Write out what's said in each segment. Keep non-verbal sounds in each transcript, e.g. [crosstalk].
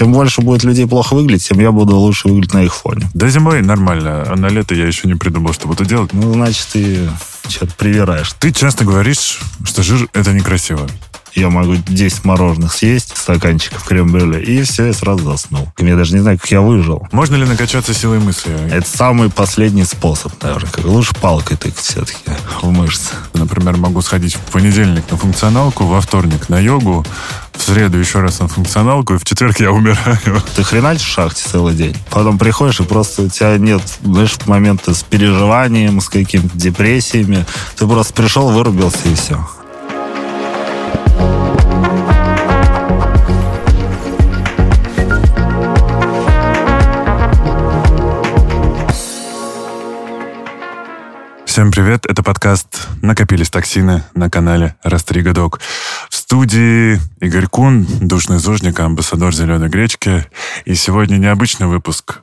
Чем больше будет людей плохо выглядеть, тем я буду лучше выглядеть на их фоне. До зимой нормально, а на лето я еще не придумал, что буду делать. Ну, значит, ты что-то привираешь. Ты часто говоришь, что жир – это некрасиво. Я могу 10 мороженых съесть, стаканчиков крем-брюле, и все, я сразу заснул. Я даже не знаю, как я выжил. Можно ли накачаться силой мысли? Это самый последний способ, наверное. Как лучше палкой тыкать все-таки в мышцы. Например, могу сходить в понедельник на функционалку, во вторник на йогу, в среду еще раз на функционалку, и в четверг я умираю. Ты хреначишь в шахте целый день. Потом приходишь, и просто у тебя нет, знаешь, момента с переживанием, с какими-то депрессиями. Ты просто пришел, вырубился, и все. Всем привет, это подкаст «Накопились токсины» на канале Растрига Док. В студии Игорь Кун, душный зожник, амбассадор «Зеленой гречки». И сегодня необычный выпуск.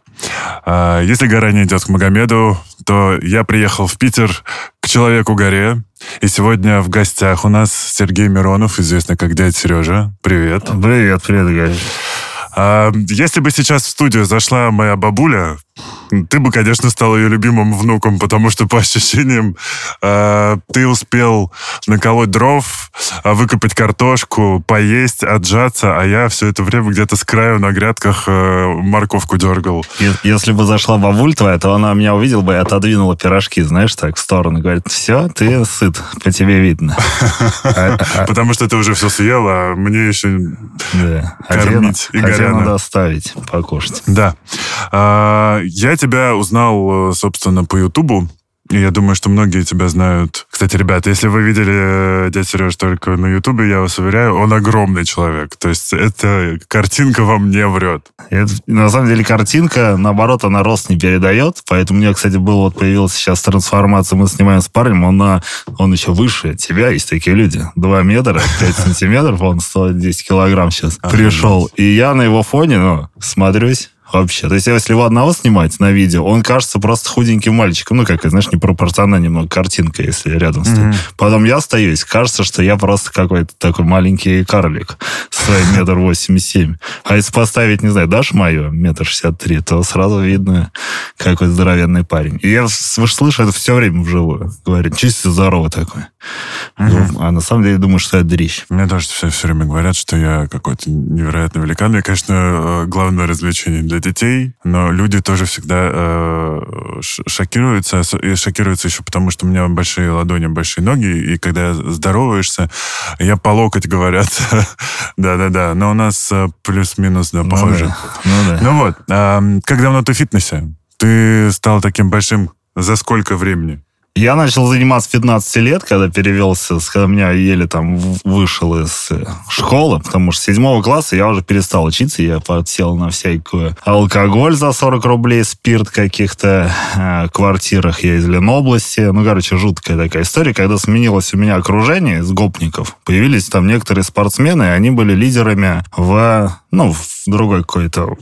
А, если гора не идет к Магомеду, то я приехал в Питер к Человеку-горе. И сегодня в гостях у нас Сергей Миронов, известный как дядя Сережа. Привет. Привет, привет, Игорь. А, если бы сейчас в студию зашла моя бабуля, ты бы, конечно, стал ее любимым внуком, потому что, по ощущениям, э, ты успел наколоть дров, а, выкопать картошку, поесть, отжаться, а я все это время где-то с краю на грядках э, морковку дергал. Если бы зашла бабуль твоя, то она меня увидела бы и отодвинула пирожки, знаешь, так, в сторону. Говорит, все, ты сыт, по тебе видно. А, [laughs] а, потому что ты уже все съел, а мне еще кормить и горяно. надо оставить, покушать. Да. Я тебя узнал, э, собственно, по Ютубу. И я думаю, что многие тебя знают. Кстати, ребята, если вы видели э, дядя Сереж только на Ютубе, я вас уверяю, он огромный человек. То есть эта картинка вам не врет. Это, на самом деле картинка, наоборот, она рост не передает. Поэтому у меня, кстати, был вот появилась сейчас трансформация. Мы снимаем с парнем, он, на, он еще выше тебя. Есть такие люди. Два метра, 5 сантиметров, он 110 килограмм сейчас пришел. И я на его фоне, ну, смотрюсь, вообще. То есть, если его одного снимать на видео, он кажется просто худеньким мальчиком. Ну, как, знаешь, непропорционально немного картинка, если рядом стоит. Mm-hmm. Потом я остаюсь, кажется, что я просто какой-то такой маленький карлик своим метр восемьдесят семь. А если поставить, не знаю, дашь мою метр шестьдесят три, то сразу видно, какой здоровенный парень. И я слышу это все время вживую. Говорит, чисто здоровый такой. Mm-hmm. А на самом деле думаю, что я дрищ. Мне тоже все, все время говорят, что я какой-то невероятный великан. Я, конечно, э, главное развлечение для для детей, но люди тоже всегда э, шокируются, и шокируются еще потому, что у меня большие ладони, большие ноги, и когда здороваешься, я по локоть, говорят. [laughs] Да-да-да, но у нас э, плюс-минус, да, похоже. Ну, да. ну, да. ну вот, э, как давно ты в фитнесе? Ты стал таким большим за сколько времени? Я начал заниматься 15 лет, когда перевелся, когда меня еле там вышел из э, школы, потому что с седьмого класса я уже перестал учиться, я подсел на всякую алкоголь за 40 рублей, спирт каких-то э, квартирах, я из Ленобласти. Ну, короче, жуткая такая история, когда сменилось у меня окружение с гопников, появились там некоторые спортсмены, и они были лидерами в, ну, в другой какой-то...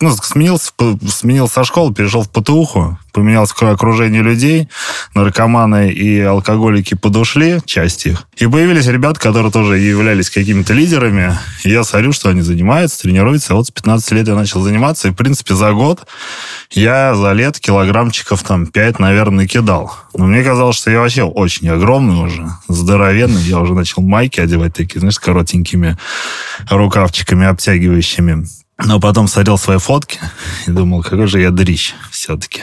Ну, сменился, сменился со школы, перешел в ПТУху, поменялось окружение людей, наркоманы и алкоголики подушли, часть их. И появились ребята, которые тоже являлись какими-то лидерами. И я смотрю, что они занимаются, тренируются. А вот с 15 лет я начал заниматься. И, в принципе, за год я за лет килограммчиков там 5, наверное, накидал. Но мне казалось, что я вообще очень огромный уже, здоровенный. Я уже начал майки одевать такие, знаешь, с коротенькими рукавчиками обтягивающими. Но потом смотрел свои фотки и думал, какой же я дрищ все-таки.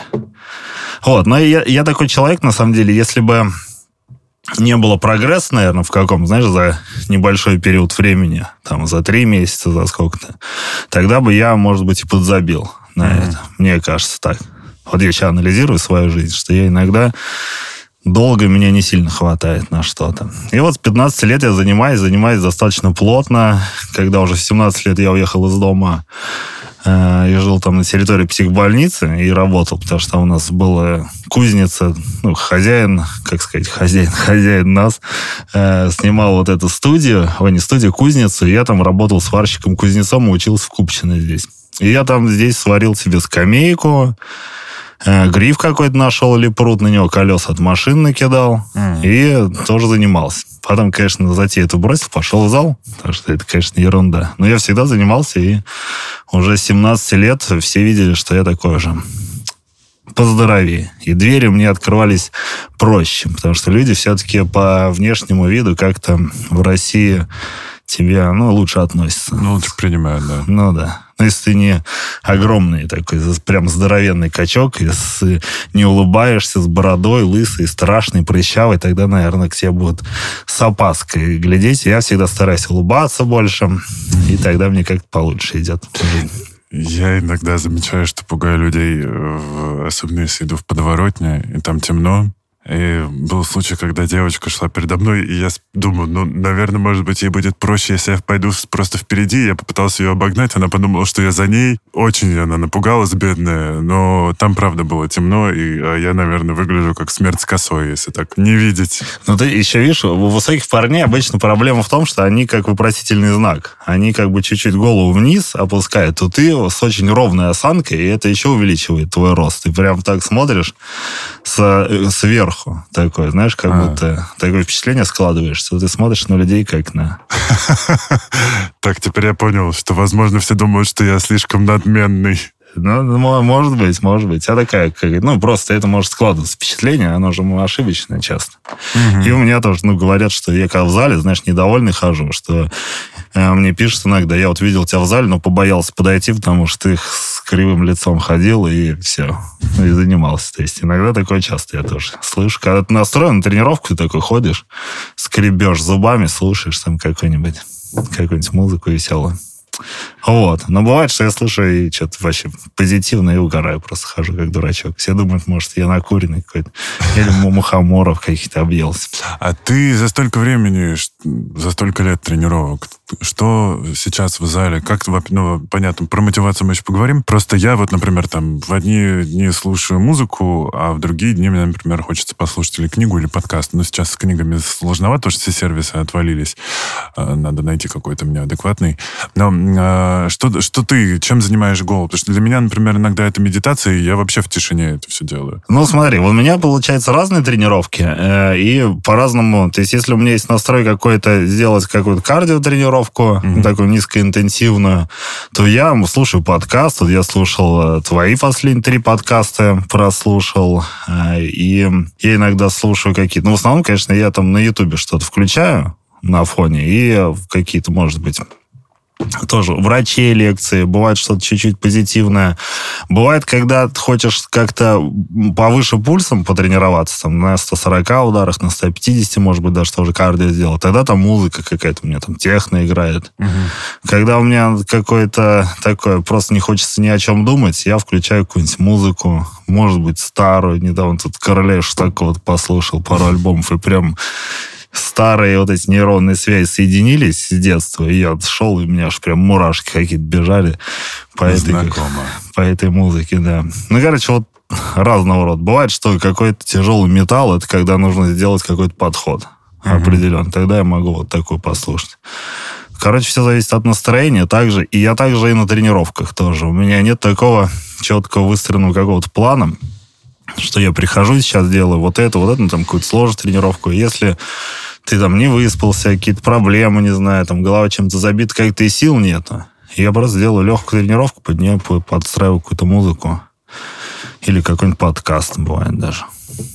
Вот, но я, я такой человек, на самом деле, если бы не было прогресса, наверное, в каком, знаешь, за небольшой период времени, там, за три месяца, за сколько-то, тогда бы я, может быть, и подзабил на mm-hmm. это. Мне кажется так. Вот я сейчас анализирую свою жизнь, что я иногда долго меня не сильно хватает на что-то. И вот с 15 лет я занимаюсь, занимаюсь достаточно плотно. Когда уже в 17 лет я уехал из дома э, и жил там на территории психбольницы и работал, потому что у нас была кузница, ну, хозяин, как сказать, хозяин, [laughs] хозяин нас, э, снимал вот эту студию, ой, не студию, кузницу, и я там работал сварщиком-кузнецом и учился в Купчино здесь. И я там здесь сварил себе скамейку, Э, гриф какой-то нашел или пруд, на него колес от машин накидал. Mm. И тоже занимался. Потом, конечно, затею эту бросил, пошел в зал, потому что это, конечно, ерунда. Но я всегда занимался, и уже 17 лет все видели, что я такой же поздоровее. И двери мне открывались проще, потому что люди все-таки по внешнему виду как-то в России тебе, ну, лучше относятся. Ну, лучше принимают, да. Ну, да. Но если ты не огромный такой, прям здоровенный качок, и с, не улыбаешься, с бородой, лысый, страшный, прыщавый, тогда, наверное, к тебе будут с опаской глядеть. Я всегда стараюсь улыбаться больше, и тогда мне как-то получше идет. Я иногда замечаю, что пугаю людей, особенно если иду в подворотне, и там темно, и был случай, когда девочка шла передо мной, и я думаю, ну, наверное, может быть, ей будет проще, если я пойду просто впереди. Я попытался ее обогнать, она подумала, что я за ней. Очень она напугалась, бедная, но там, правда, было темно, и а я, наверное, выгляжу как смерть с косой, если так не видеть. Ну, ты еще видишь, у высоких парней обычно проблема в том, что они как вопросительный знак. Они как бы чуть-чуть голову вниз опускают, то ты с очень ровной осанкой, и это еще увеличивает твой рост. Ты прям так смотришь с, э, сверху сверху такое, знаешь, как а. будто такое впечатление складываешься. Ты смотришь на людей как на... [laughs] Так, теперь я понял, что, возможно, все думают, что я слишком надменный. Ну, может быть, может быть. А такая, как, ну, просто это может складываться впечатление, оно же ошибочное часто. Угу. И у меня тоже, ну, говорят, что я когда в зале, знаешь, недовольный хожу, что э, мне пишут иногда, я вот видел тебя в зале, но побоялся подойти, потому что ты с кривым лицом ходил и все, и занимался. То есть иногда такое часто я тоже слышу. Когда ты настроен на тренировку, ты такой ходишь, скребешь зубами, слушаешь там какую-нибудь какую-нибудь музыку веселую. Вот. Но бывает, что я слушаю и что-то вообще позитивно и угораю. Просто хожу как дурачок. Все думают, может, я накуренный какой-то. Или мухоморов каких-то объелся. А ты за столько времени, за столько лет тренировок, что сейчас в зале? Как, ну, понятно, про мотивацию мы еще поговорим. Просто я вот, например, там в одни дни слушаю музыку, а в другие дни мне, например, хочется послушать или книгу, или подкаст. Но сейчас с книгами сложновато, потому что все сервисы отвалились. А, надо найти какой-то мне адекватный. Но а, что, что ты, чем занимаешь голову? Потому что для меня, например, иногда это медитация, и я вообще в тишине это все делаю. Ну, смотри, у меня, получается, разные тренировки, э, и по-разному. То есть, если у меня есть настрой какой-то, сделать какую-то кардиотренировку, mm-hmm. такую низкоинтенсивную, то я слушаю подкаст. Вот я слушал э, твои последние три подкаста, прослушал, э, и я иногда слушаю какие-то... Ну, в основном, конечно, я там на Ютубе что-то включаю, на фоне, и какие-то, может быть, тоже врачей лекции, бывает что-то чуть-чуть позитивное. Бывает, когда ты хочешь как-то повыше пульсом потренироваться, там, на 140 ударах, на 150, может быть, даже тоже кардио сделал, тогда там музыка какая-то у меня там техно играет. Угу. Когда у меня какое-то такое, просто не хочется ни о чем думать, я включаю какую-нибудь музыку, может быть, старую, недавно тут Короля Штакова послушал пару альбомов, и прям старые вот эти нейронные связи соединились с детства, и я шел, и у меня аж прям мурашки какие-то бежали по этой, по этой музыке, да. Ну, короче, вот разного рода. Бывает, что какой-то тяжелый металл, это когда нужно сделать какой-то подход mm-hmm. определенный. Тогда я могу вот такой послушать. Короче, все зависит от настроения также. И я также и на тренировках тоже. У меня нет такого четкого выстроенного какого-то плана, что я прихожу сейчас делаю вот это, вот это, ну, там какую-то сложную тренировку. Если ты там не выспался, какие-то проблемы, не знаю, там голова чем-то забита, как-то и сил нету. Я просто делаю легкую тренировку, под нее подстраиваю какую-то музыку. Или какой-нибудь подкаст бывает даже.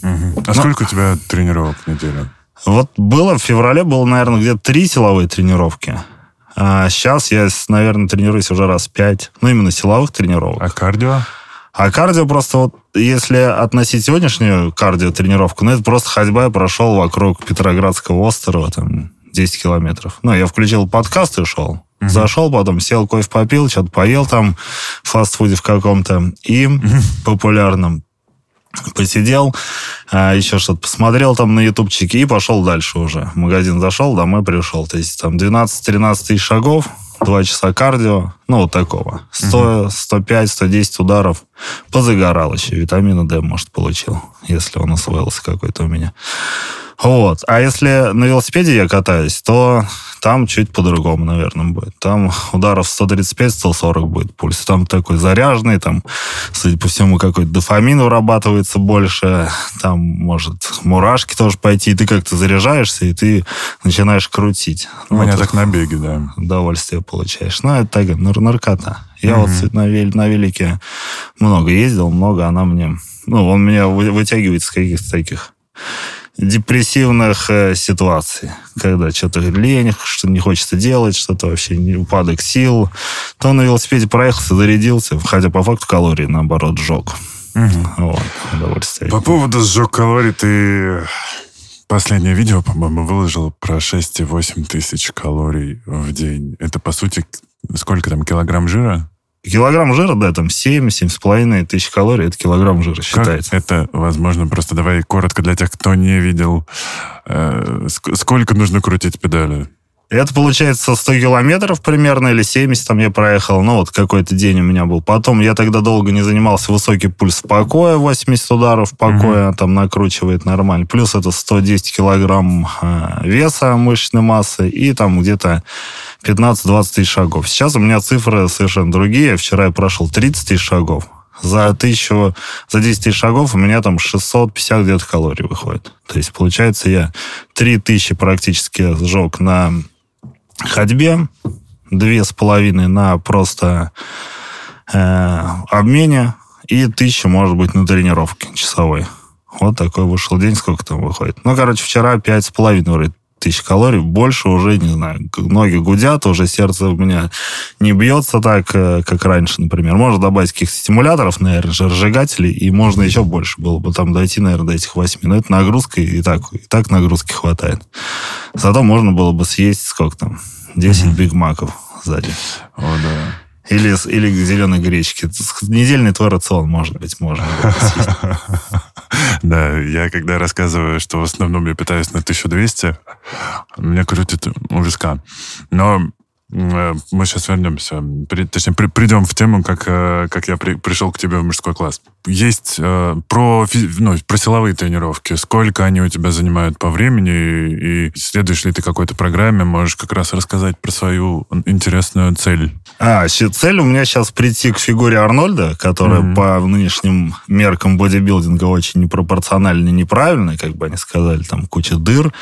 Угу. А Но... сколько у тебя тренировок в неделю? Вот было в феврале, было, наверное, где-то три силовые тренировки. А сейчас я, наверное, тренируюсь уже раз пять. Ну, именно силовых тренировок. А кардио? А кардио просто вот, если относить сегодняшнюю кардио-тренировку, ну, это просто ходьба, я прошел вокруг Петроградского острова, там, 10 километров. Ну, я включил подкаст и шел. Угу. Зашел, потом сел, кофе попил, что-то поел там в фастфуде в каком-то. И угу. популярном посидел, а, еще что-то посмотрел там на ютубчике и пошел дальше уже. В магазин зашел, домой пришел. То есть там 12-13 тысяч шагов, два часа кардио, ну, вот такого. 100, 105, 110 ударов. Позагорал еще. Витамина D, может, получил, если он освоился какой-то у меня. Вот. А если на велосипеде я катаюсь, то там чуть по-другому, наверное, будет. Там ударов 135-140 будет пульс. Там такой заряженный, там, судя по всему, какой-то дофамин вырабатывается больше. Там, может, мурашки тоже пойти. И ты как-то заряжаешься, и ты начинаешь крутить. У ну, меня так на беге, да. Удовольствие получаешь. Ну, это так, нар наркота. Я mm-hmm. вот на, вел на велике много ездил, много она мне... Ну, он меня вытягивает с каких-то таких депрессивных э, ситуаций, когда что-то лень, что не хочется делать, что-то вообще не упадок сил, то на велосипеде проехался, зарядился, хотя по факту калории, наоборот, сжег. Угу. Вот, удовольствие. По поводу сжег калорий, ты последнее видео, по-моему, выложил про 6,8 тысяч калорий в день. Это, по сути, сколько там, килограмм жира? Килограмм жира, да, там 7-7,5 тысяч калорий, это килограмм жира считается. Как это возможно? Просто давай коротко для тех, кто не видел. Э, сколько нужно крутить педали? Это получается 100 километров примерно, или 70 там я проехал. Ну, вот какой-то день у меня был. Потом я тогда долго не занимался. Высокий пульс покоя, 80 ударов покоя, mm-hmm. там накручивает нормально. Плюс это 110 килограмм э, веса мышечной массы и там где-то 15-20 тысяч шагов. Сейчас у меня цифры совершенно другие. Вчера я прошел 30 тысяч шагов. За тысячу, за 10 тысяч шагов у меня там 650 где-то калорий выходит. То есть, получается, я 3000 практически сжег на ходьбе, две с половиной на просто э, обмене и тысяча, может быть, на тренировке часовой. Вот такой вышел день, сколько там выходит. Ну, короче, вчера пять с половиной тысяч калорий, больше уже, не знаю, ноги гудят, уже сердце у меня не бьется так, э, как раньше, например. Можно добавить каких-то стимуляторов, наверное, разжигателей, и можно еще больше было бы там дойти, наверное, до этих восьми. Но это нагрузка, и так, и так нагрузки хватает. Зато можно было бы съесть сколько там? 10 mm-hmm. бигмаков сзади. О, да. Или, или зеленой гречки. Недельный твой рацион, может быть, можно. [laughs] [laughs] Да, я когда рассказываю, что в основном я питаюсь на 1200, меня крутит у. Но мы сейчас вернемся, точнее, придем в тему, как, э, как я при, пришел к тебе в мужской класс. Есть э, про, ну, про силовые тренировки. Сколько они у тебя занимают по времени? И следуешь ли ты какой-то программе? Можешь как раз рассказать про свою интересную цель. А, цель у меня сейчас прийти к фигуре Арнольда, которая mm-hmm. по нынешним меркам бодибилдинга очень непропорционально неправильная, как бы они сказали, там куча дыр,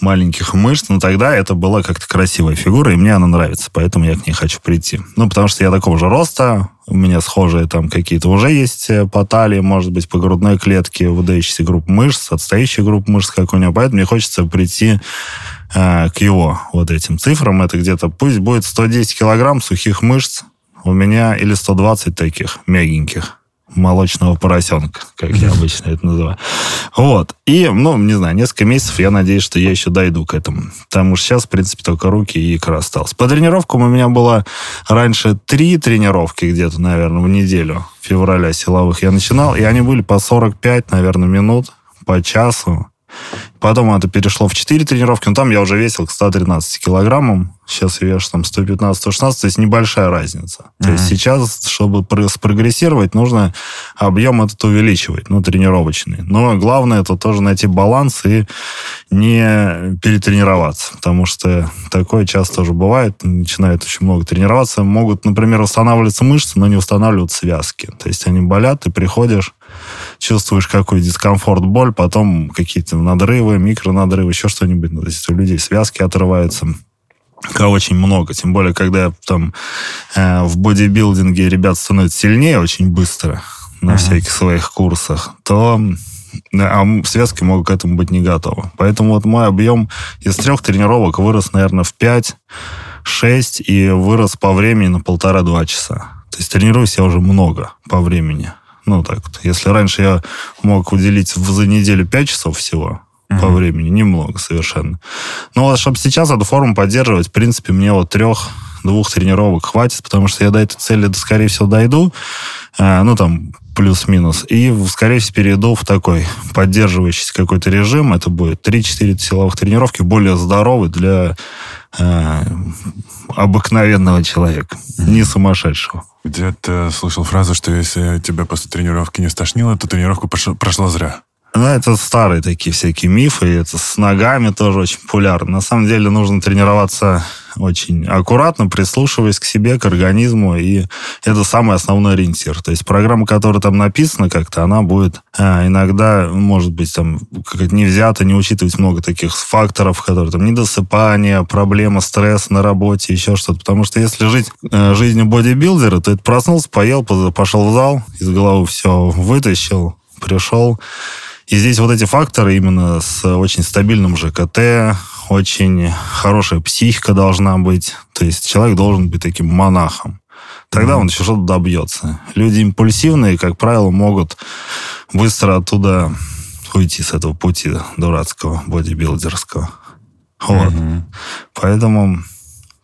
маленьких мышц. Но тогда это была как-то красивая фигура, и мне она нравится нравится, поэтому я к ней хочу прийти. Ну, потому что я такого же роста, у меня схожие там какие-то уже есть э, по талии, может быть, по грудной клетке, выдающиеся группы мышц, отстоящие группы мышц, как у него, поэтому мне хочется прийти э, к его вот этим цифрам. Это где-то, пусть будет 110 килограмм сухих мышц у меня или 120 таких мягеньких молочного поросенка, как я обычно это называю. Вот. И, ну, не знаю, несколько месяцев я надеюсь, что я еще дойду к этому. Потому что сейчас, в принципе, только руки и икра осталось. По тренировкам у меня было раньше три тренировки где-то, наверное, в неделю февраля силовых я начинал, и они были по 45, наверное, минут, по часу. Потом это перешло в 4 тренировки, но там я уже весил к 113 килограммам. Сейчас я вешу там 115-116, то есть небольшая разница. Mm-hmm. То есть сейчас, чтобы спрогрессировать, нужно объем этот увеличивать, ну, тренировочный. Но главное это тоже найти баланс и не перетренироваться, потому что такое часто тоже бывает. Начинают очень много тренироваться, могут, например, восстанавливаться мышцы, но не восстанавливаются связки. То есть они болят, ты приходишь, чувствуешь какой дискомфорт, боль, потом какие-то надрывы, микронадрывы, еще что-нибудь. То есть у людей связки отрываются очень много. Тем более, когда там э, в бодибилдинге ребят становятся сильнее очень быстро на uh-huh. всяких своих курсах, то а связки могут к этому быть не готовы. Поэтому вот мой объем из трех тренировок вырос, наверное, в 5-6 и вырос по времени на полтора-два часа. То есть тренируюсь я уже много по времени. Ну, так вот. Если раньше я мог уделить за неделю 5 часов всего mm-hmm. по времени, немного совершенно. Но вот, чтобы сейчас эту форму поддерживать, в принципе, мне вот трех двух тренировок хватит, потому что я до этой цели, скорее всего, дойду. А, ну, там, плюс-минус. И, скорее всего, перейду в такой поддерживающийся какой-то режим. Это будет 3-4 силовых тренировки, более здоровый для э, обыкновенного человека, не сумасшедшего. Где-то слышал фразу, что если тебя после тренировки не стошнило, то тренировка прошла, прошла зря. Ну, это старые такие всякие мифы, это с ногами тоже очень популярно. На самом деле нужно тренироваться очень аккуратно, прислушиваясь к себе, к организму, и это самый основной ориентир. То есть программа, которая там написана как-то, она будет а, иногда, может быть, там как-то не взята, не учитывать много таких факторов, которые там недосыпание, проблема, стресс на работе, еще что-то. Потому что если жить э, жизнью бодибилдера, то это проснулся, поел, пошел в зал, из головы все вытащил, пришел, и здесь вот эти факторы именно с очень стабильным ЖКТ, очень хорошая психика должна быть. То есть человек должен быть таким монахом. Тогда mm-hmm. он еще что-то добьется. Люди импульсивные, как правило, могут быстро оттуда уйти с этого пути дурацкого, бодибилдерского. Вот. Mm-hmm. Поэтому...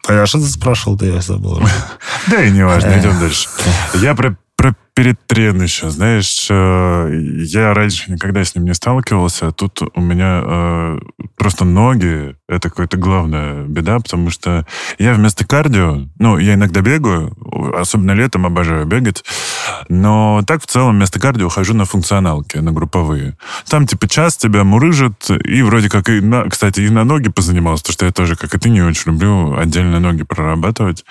А что ты спрашивал-то, я забыл. [laughs] Да и не важно, идем дальше. Я про про перетрен еще, знаешь, э, я раньше никогда с ним не сталкивался, а тут у меня э, просто ноги, это какая-то главная беда, потому что я вместо кардио, ну, я иногда бегаю, особенно летом обожаю бегать, но так в целом вместо кардио хожу на функционалки, на групповые. Там типа час тебя мурыжит, и вроде как, и на, кстати, и на ноги позанимался, потому что я тоже, как и ты, не очень люблю отдельно ноги прорабатывать.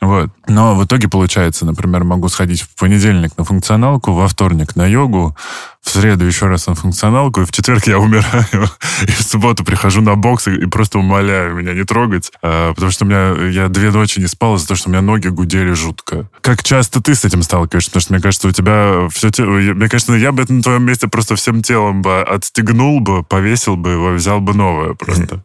Вот. Но в итоге получается, например, могу сходить в понедельник на функционалку, во вторник на йогу, в среду еще раз на функционалку, и в четверг я умираю, [laughs] и в субботу прихожу на бокс и, просто умоляю меня не трогать, а, потому что у меня я две ночи не спал из-за того, что у меня ноги гудели жутко. Как часто ты с этим сталкиваешься? Потому что мне кажется, у тебя все. Мне кажется, я бы на твоем месте просто всем телом бы отстегнул бы, повесил бы, взял бы новое просто.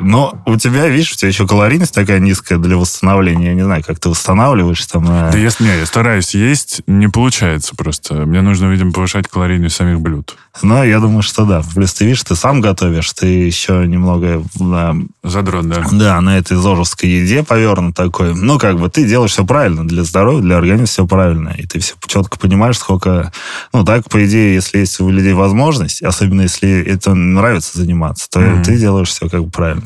Но у тебя, видишь, у тебя еще калорийность такая низкая для восстановления. Я не знаю, как ты восстанавливаешь там. Э. Да если не, я стараюсь есть, не получается просто. Мне нужно, видимо, повышать калорийность самих блюд. Ну, я думаю, что да. Плюс ты видишь, ты сам готовишь, ты еще немного... Да, Задрот, да. Да, на этой зожевской еде повернут такой. Ну, как бы ты делаешь все правильно. Для здоровья, для организма все правильно. И ты все четко понимаешь, сколько... Ну, так, по идее, если есть у людей возможность, особенно если это нравится заниматься, то mm-hmm. ты делаешь все как бы правильно.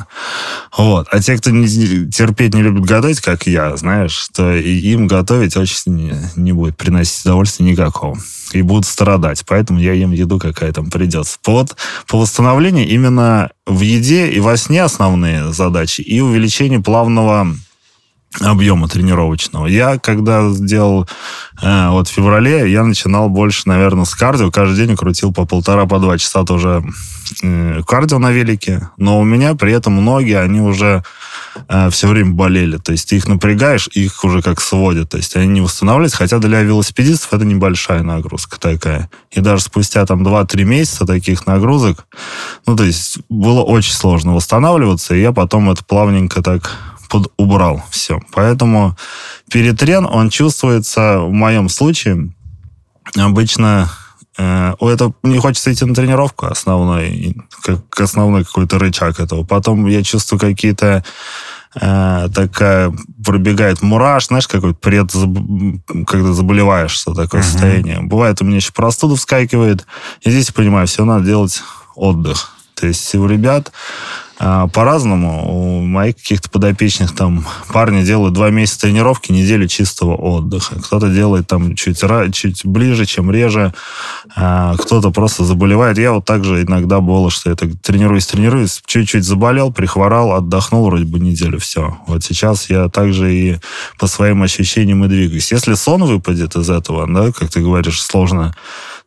Вот. А те, кто не, терпеть не любит готовить, как я, знаешь, то им готовить очень не, не будет приносить удовольствия никакого и будут страдать. Поэтому я ем еду, какая там придется. Вот, по восстановлению именно в еде и во сне основные задачи, и увеличение плавного объема тренировочного. Я, когда сделал э, вот в феврале, я начинал больше, наверное, с кардио. Каждый день крутил по полтора, по два часа тоже э, кардио на велике. Но у меня при этом ноги, они уже э, все время болели. То есть ты их напрягаешь, их уже как сводят. То есть они не восстанавливались. Хотя для велосипедистов это небольшая нагрузка такая. И даже спустя там 2-3 месяца таких нагрузок, ну, то есть было очень сложно восстанавливаться. И я потом это плавненько так под убрал все. Поэтому перетрен, он чувствуется в моем случае обычно э, это не хочется идти на тренировку основной, как основной какой-то рычаг этого. Потом я чувствую какие-то э, такая пробегает мураш, знаешь, какой-то пред, когда заболеваешь, что такое uh-huh. состояние. Бывает, у меня еще простуда вскакивает. И здесь я понимаю, все надо делать отдых. То есть у ребят по-разному. У моих каких-то подопечных там парни делают два месяца тренировки, неделю чистого отдыха. Кто-то делает там чуть, чуть ближе, чем реже. А, кто-то просто заболевает. Я вот также иногда было, что я так тренируюсь, тренируюсь, чуть-чуть заболел, прихворал, отдохнул вроде бы неделю, все. Вот сейчас я также и по своим ощущениям и двигаюсь. Если сон выпадет из этого, да, как ты говоришь, сложно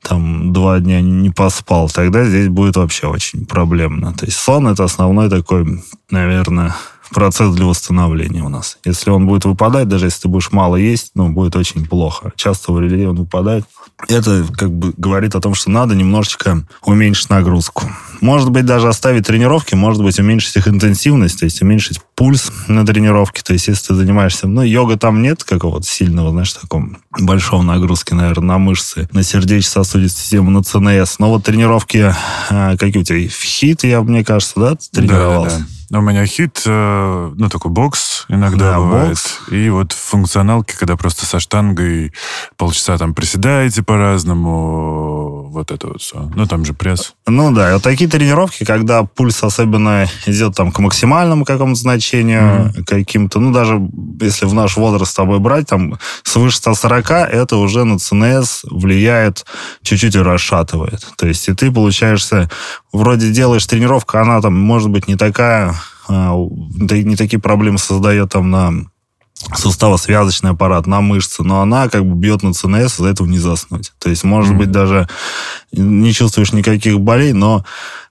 там два дня не поспал, тогда здесь будет вообще очень проблемно. То есть сон это основной такой, наверное, процесс для восстановления у нас. Если он будет выпадать, даже если ты будешь мало есть, ну, будет очень плохо. Часто у людей он выпадает. Это как бы говорит о том, что надо немножечко уменьшить нагрузку. Может быть, даже оставить тренировки, может быть, уменьшить их интенсивность, то есть уменьшить пульс на тренировке. То есть, если ты занимаешься... Ну, йога там нет какого-то сильного, знаешь, такого большого нагрузки, наверное, на мышцы, на сердечно-сосудистую систему, на ЦНС. Но вот тренировки, а, какие у тебя? В хит, я, мне кажется, да, тренировался? Да, да. У меня хит, э, ну, такой бокс иногда да, бывает. Бокс. И вот функционалки, когда просто со штангой полчаса там приседаете по-разному, вот это вот все. Ну, там же пресс. Ну да, вот такие тренировки, когда пульс особенно идет там к максимальному какому-то значению, mm-hmm. каким-то, ну, даже если в наш возраст с тобой брать, там свыше 140, это уже на ЦНС влияет, чуть-чуть расшатывает. То есть и ты получаешься, вроде делаешь тренировку, она там может быть не такая, не такие проблемы создает там на суставо-связочный аппарат, на мышцы, но она как бы бьет на ЦНС, из-за этого не заснуть. То есть, может mm-hmm. быть, даже не чувствуешь никаких болей, но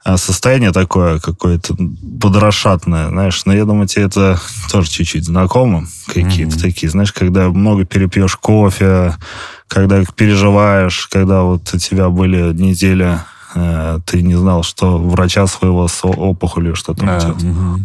а, состояние такое какое-то подрошатное, знаешь, но я думаю, тебе это тоже чуть-чуть знакомо, какие-то mm-hmm. такие, знаешь, когда много перепьешь кофе, когда переживаешь, когда вот у тебя были недели, э, ты не знал, что врача своего с опухолью что-то yeah. mm-hmm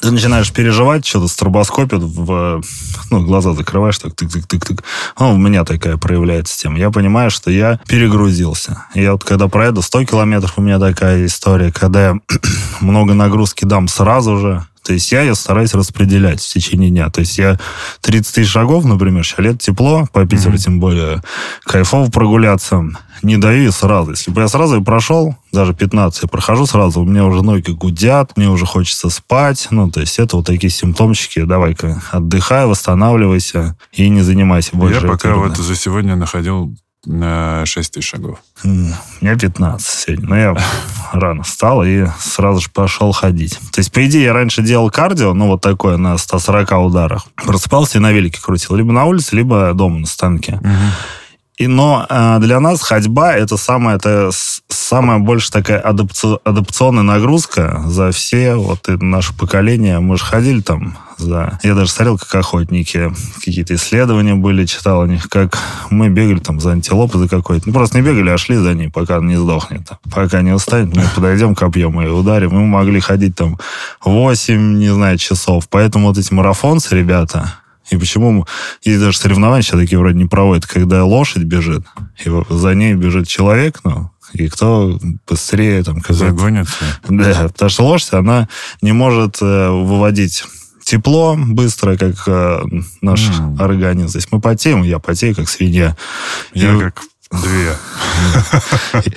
ты начинаешь переживать, что-то стробоскопит, в, ну, глаза закрываешь, так тык-тык-тык-тык. Ну, у меня такая проявляется тема. Я понимаю, что я перегрузился. Я вот когда проеду 100 километров, у меня такая история, когда я [clears throat] много нагрузки дам сразу же, то есть я ее стараюсь распределять в течение дня. То есть я 30 тысяч шагов, например, сейчас лет тепло, по Питеру mm-hmm. тем более, кайфово прогуляться. Не даю и сразу. Если бы я сразу и прошел, даже 15, я прохожу сразу, у меня уже ноги гудят, мне уже хочется спать. Ну, то есть это вот такие симптомчики. Давай-ка отдыхай, восстанавливайся и не занимайся больше. Я пока вот за сегодня находил на 6 тысяч шагов. Меня 15 сегодня. Но я рано встал и сразу же пошел ходить. То есть, по идее, я раньше делал кардио, ну, вот такое, на 140 ударах. Просыпался и на велике крутил. Либо на улице, либо дома на станке. Угу. И, но э, для нас ходьба это самая, это самая больше такая адапци, адапционная нагрузка за все вот наше поколение. Мы же ходили там за... Я даже смотрел, как охотники, какие-то исследования были, читал о них, как мы бегали там за антилопой за какой-то. Ну, просто не бегали, а шли за ней, пока не сдохнет. Пока не устанет, мы подойдем, копьем и ударим. Мы могли ходить там 8, не знаю, часов. Поэтому вот эти марафонцы, ребята, и почему есть даже соревнования сейчас такие вроде не проводят, когда лошадь бежит, и за ней бежит человек, ну, и кто быстрее там... Загонится. Да, потому что лошадь, она не может э, выводить тепло быстро, как э, наш mm. организм. То есть мы потеем, я потею, как свинья. Я и... как Две.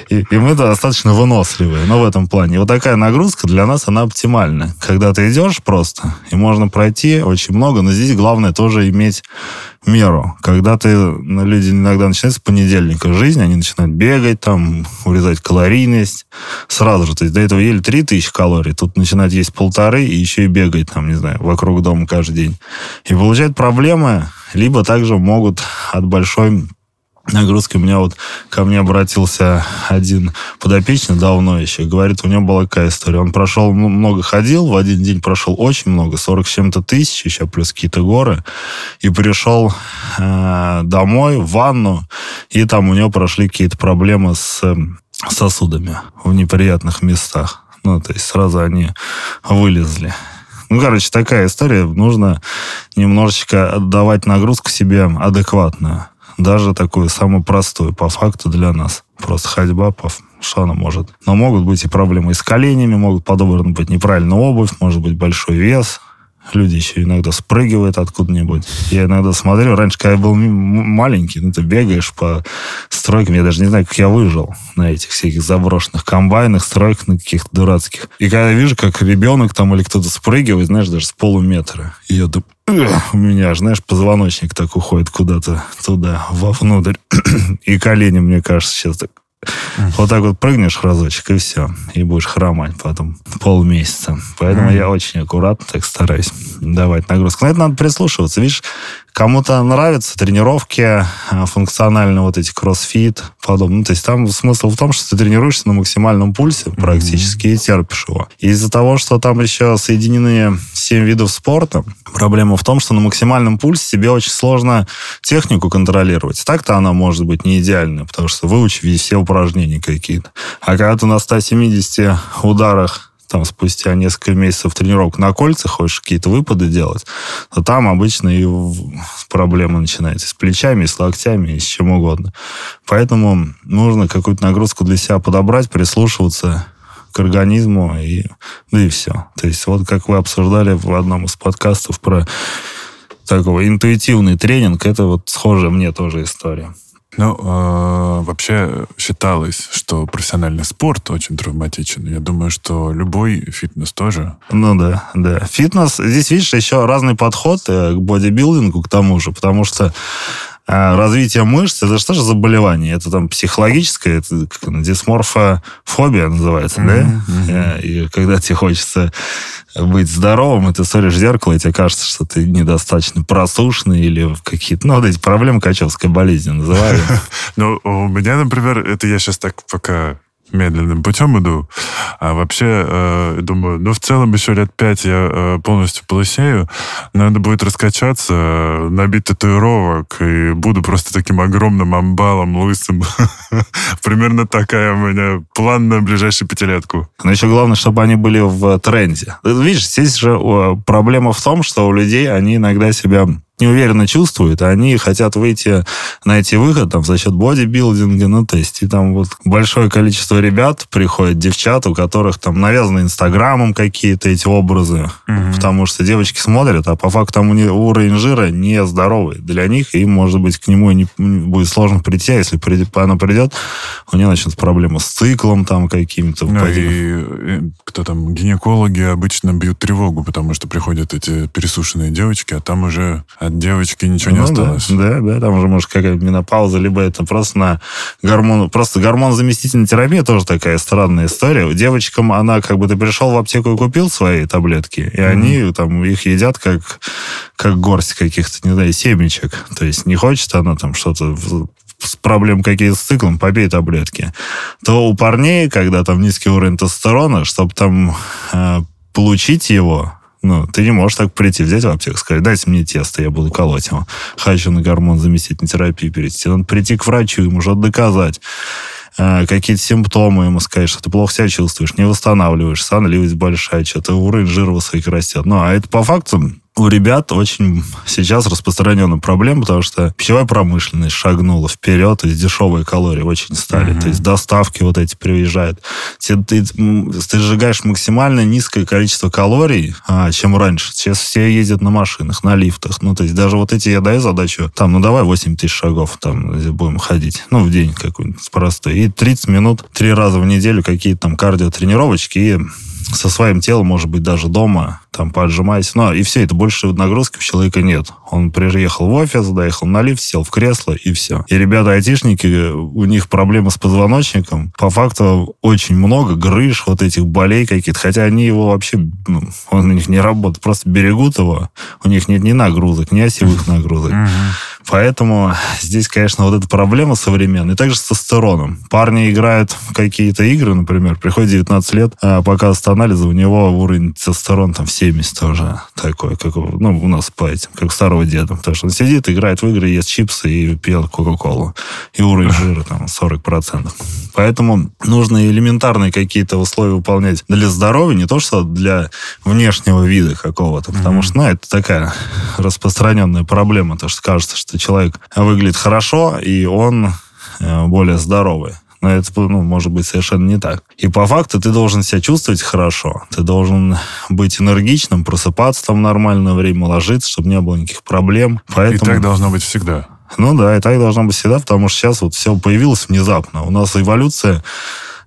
И, и мы достаточно выносливые, но в этом плане. И вот такая нагрузка для нас, она оптимальна. Когда ты идешь просто, и можно пройти очень много, но здесь главное тоже иметь меру. Когда ты, ну, люди иногда начинают с понедельника жизни, они начинают бегать, там, урезать калорийность сразу же. То есть до этого ели 3000 калорий, тут начинают есть полторы и еще и бегать, там, не знаю, вокруг дома каждый день. И получают проблемы, либо также могут от большой нагрузки. У меня вот ко мне обратился один подопечный давно еще. Говорит, у него была какая история. Он прошел, много ходил, в один день прошел очень много, 40 с чем-то тысяч, еще плюс какие-то горы. И пришел э, домой, в ванну, и там у него прошли какие-то проблемы с э, сосудами в неприятных местах. Ну, то есть сразу они вылезли. Ну, короче, такая история. Нужно немножечко отдавать нагрузку себе адекватную даже такую самую простую по факту для нас. Просто ходьба, по, она может. Но могут быть и проблемы с коленями, могут подобрана быть неправильная обувь, может быть большой вес, Люди еще иногда спрыгивают откуда-нибудь. Я иногда смотрю, раньше, когда я был маленький, ну, ты бегаешь по стройкам, я даже не знаю, как я выжил на этих всяких заброшенных комбайнах, стройках на каких-то дурацких. И когда я вижу, как ребенок там или кто-то спрыгивает, знаешь, даже с полуметра, и я думаю, у меня, знаешь, позвоночник так уходит куда-то туда, вовнутрь. [clears throat] и колени, мне кажется, сейчас так [laughs] вот так вот прыгнешь разочек, и все. И будешь хромать потом полмесяца. Поэтому я очень аккуратно так стараюсь давать нагрузку. Но это надо прислушиваться. Видишь, Кому-то нравятся тренировки а, функциональные, вот эти кроссфит, подобные. Ну, то есть там смысл в том, что ты тренируешься на максимальном пульсе практически mm-hmm. и терпишь его. Из-за того, что там еще соединены 7 видов спорта, проблема в том, что на максимальном пульсе тебе очень сложно технику контролировать. Так-то она может быть не идеальная, потому что выучи все упражнения какие-то. А когда ты на 170 ударах там спустя несколько месяцев тренировок на кольце хочешь какие-то выпады делать, то там обычно и проблемы начинаются с плечами, с локтями, с чем угодно. Поэтому нужно какую-то нагрузку для себя подобрать, прислушиваться к организму, и, да и все. То есть вот как вы обсуждали в одном из подкастов про такого интуитивный тренинг, это вот схожая мне тоже история. Ну, э, вообще считалось, что профессиональный спорт очень травматичен. Я думаю, что любой фитнес тоже. Ну да, да. Фитнес, здесь, видишь, еще разный подход э, к бодибилдингу, к тому же, потому что а развитие мышц, это что же заболевание? Это там психологическое, это дисморфофобия называется, mm-hmm. да? И когда тебе хочется быть здоровым, и ты смотришь в зеркало, и тебе кажется, что ты недостаточно просушенный или какие-то... Ну, вот эти проблемы качевской болезни называют. [laughs] Ну, у меня, например, это я сейчас так пока медленным путем иду. А вообще, э, думаю, ну, в целом еще лет пять я э, полностью полысею. Надо будет раскачаться, э, набить татуировок, и буду просто таким огромным амбалом, лысым. [laughs] Примерно такая у меня план на ближайшую пятилетку. Но еще главное, чтобы они были в тренде. Видишь, здесь же проблема в том, что у людей они иногда себя неуверенно чувствуют, а они хотят выйти, найти выход там за счет бодибилдинга, ну, то есть, и там вот большое количество ребят приходят, девчат, у которых там навязаны инстаграмом какие-то эти образы, mm-hmm. потому что девочки смотрят, а по факту там уровень жира не здоровый для них, и, может быть, к нему не, будет сложно прийти, а если придет, она придет, у нее начнутся проблемы с циклом там каким-то. Ну, и, и кто там, гинекологи обычно бьют тревогу, потому что приходят эти пересушенные девочки, а там уже от девочки ничего ну, не осталось. Да, да, да, там уже может какая-то менопауза, либо это просто на гормон, просто гормон-заместительная терапия тоже такая странная история. Девочкам она как бы ты пришел в аптеку и купил свои таблетки, и mm-hmm. они там их едят как как горсть каких-то, не знаю, семечек. То есть не хочет она там что-то с проблем какие-то с циклом, попей таблетки. То у парней, когда там низкий уровень тестостерона, чтобы там э, получить его, ну, ты не можешь так прийти, взять в аптеку, сказать, дайте мне тесто, я буду колоть его. Хочу на гормон заместительной терапии перейти. Надо прийти к врачу, ему же доказать э, какие-то симптомы ему сказать, что ты плохо себя чувствуешь, не восстанавливаешь, сонливость большая, что-то уровень жира высокий растет. Ну, а это по факту у ребят очень сейчас распространенная проблема, потому что пищевая промышленность шагнула вперед, есть дешевые калории очень стали, mm-hmm. то есть доставки вот эти приезжают. Ты, ты, ты сжигаешь максимально низкое количество калорий, а, чем раньше. Сейчас все ездят на машинах, на лифтах. Ну, то есть даже вот эти я даю задачу, там, ну, давай 8 тысяч шагов там будем ходить, ну, в день какой-нибудь простой. И 30 минут, три раза в неделю какие-то там кардиотренировочки и со своим телом, может быть, даже дома, там, поджимаясь. Ну, и все, это больше нагрузки у человека нет. Он приехал в офис, доехал на лифт, сел в кресло, и все. И ребята-айтишники, у них проблемы с позвоночником. По факту очень много грыж, вот этих болей каких-то. Хотя они его вообще, ну, он у них не работает, просто берегут его. У них нет ни нагрузок, ни осевых [laughs] нагрузок. Поэтому здесь, конечно, вот эта проблема современная. И также с тестостероном. Парни играют в какие-то игры, например, приходит 19 лет, а показывает анализы, у него уровень тестостерона там 70 уже такой, как ну, у нас по этим, как старого деда. Потому что он сидит, играет в игры, ест чипсы и пьет Кока-Колу. И уровень жира там 40%. Поэтому нужно элементарные какие-то условия выполнять для здоровья, не то что для внешнего вида какого-то. Потому mm-hmm. что, ну, это такая распространенная проблема, то что кажется, что человек выглядит хорошо, и он э, более здоровый. Но это, ну, может быть совершенно не так. И по факту ты должен себя чувствовать хорошо. Ты должен быть энергичным, просыпаться там в нормальное время, ложиться, чтобы не было никаких проблем. Поэтому... И так должно быть всегда. Ну да, и так должно быть всегда, потому что сейчас вот все появилось внезапно. У нас эволюция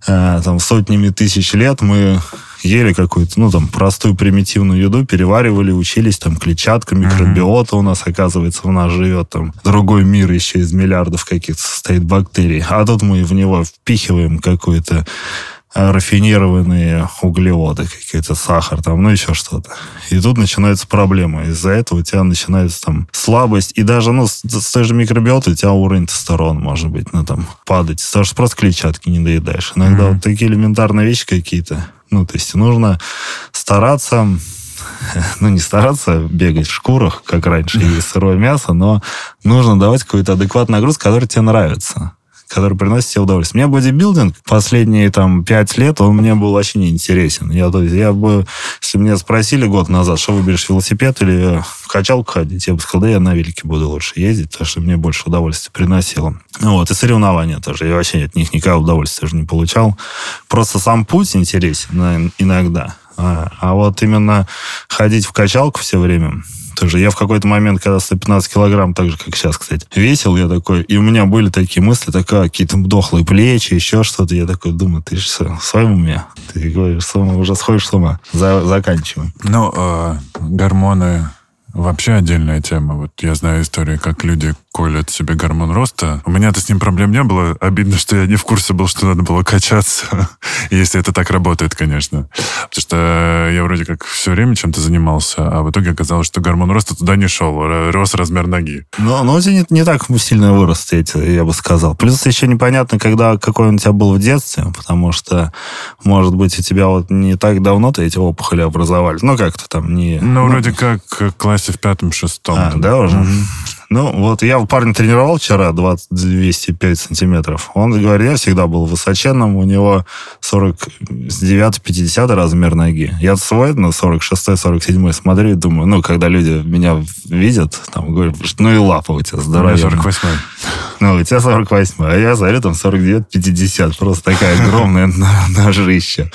э, там сотнями тысяч лет мы ели какую-то, ну, там, простую примитивную еду, переваривали, учились, там, клетчатка, микробиота у нас, оказывается, у нас живет, там, другой мир еще из миллиардов каких-то состоит бактерий. А тут мы в него впихиваем какую-то а, рафинированные углеводы, какие-то сахар, там, ну, еще что-то. И тут начинается проблема. Из-за этого у тебя начинается там слабость. И даже, ну, с, с той же микробиотой у тебя уровень тестостерона может быть, ну, там, падать. Потому что просто клетчатки не доедаешь. Иногда mm-hmm. вот такие элементарные вещи какие-то ну, то есть нужно стараться [laughs] ну, не стараться бегать в шкурах, как раньше, и сырое мясо, но нужно давать какую-то адекватную нагрузку, которая тебе нравится который приносит тебе удовольствие. Мне бодибилдинг последние там пять лет, он мне был вообще не интересен. Я, то есть, я бы, если меня спросили год назад, что выберешь, велосипед или в качалку ходить, я бы сказал, да я на велике буду лучше ездить, потому что мне больше удовольствия приносило. Вот, и соревнования тоже. Я вообще от них никакого удовольствия тоже не получал. Просто сам путь интересен иногда. А, а вот именно ходить в качалку все время, тоже. Я в какой-то момент, когда 115 килограмм, так же, как сейчас, кстати, весил, я такой, и у меня были такие мысли, такая, какие-то дохлые плечи, еще что-то. Я такой думаю, ты что, в своем уме? Ты говоришь, с уже сходишь с ума. За, заканчиваем. Ну, э, гормоны Вообще отдельная тема. Вот я знаю истории, как люди колят себе гормон роста. У меня-то с ним проблем не было. Обидно, что я не в курсе был, что надо было качаться. [laughs] Если это так работает, конечно. Потому что я вроде как все время чем-то занимался, а в итоге оказалось, что гормон роста туда не шел. Рос размер ноги. Но, но не, не так сильно вырос, я бы сказал. Плюс еще непонятно, когда какой он у тебя был в детстве, потому что, может быть, у тебя вот не так давно-то эти опухоли образовались. Ну, как-то там не... Ну, ну вроде как класс классе в пятом-шестом. А, да, уже? Mm-hmm. Ну, вот я парня тренировал вчера, 20, 205 сантиметров. Он говорит, я всегда был высоченным, у него 49-50 размер ноги. Я свой на 46-47 смотрю и думаю, ну, когда люди меня видят, там, говорят, ну и лапа у тебя здоровая. 48 Ну, у тебя 48 а я смотрю, там 49-50. Просто такая огромная ножища.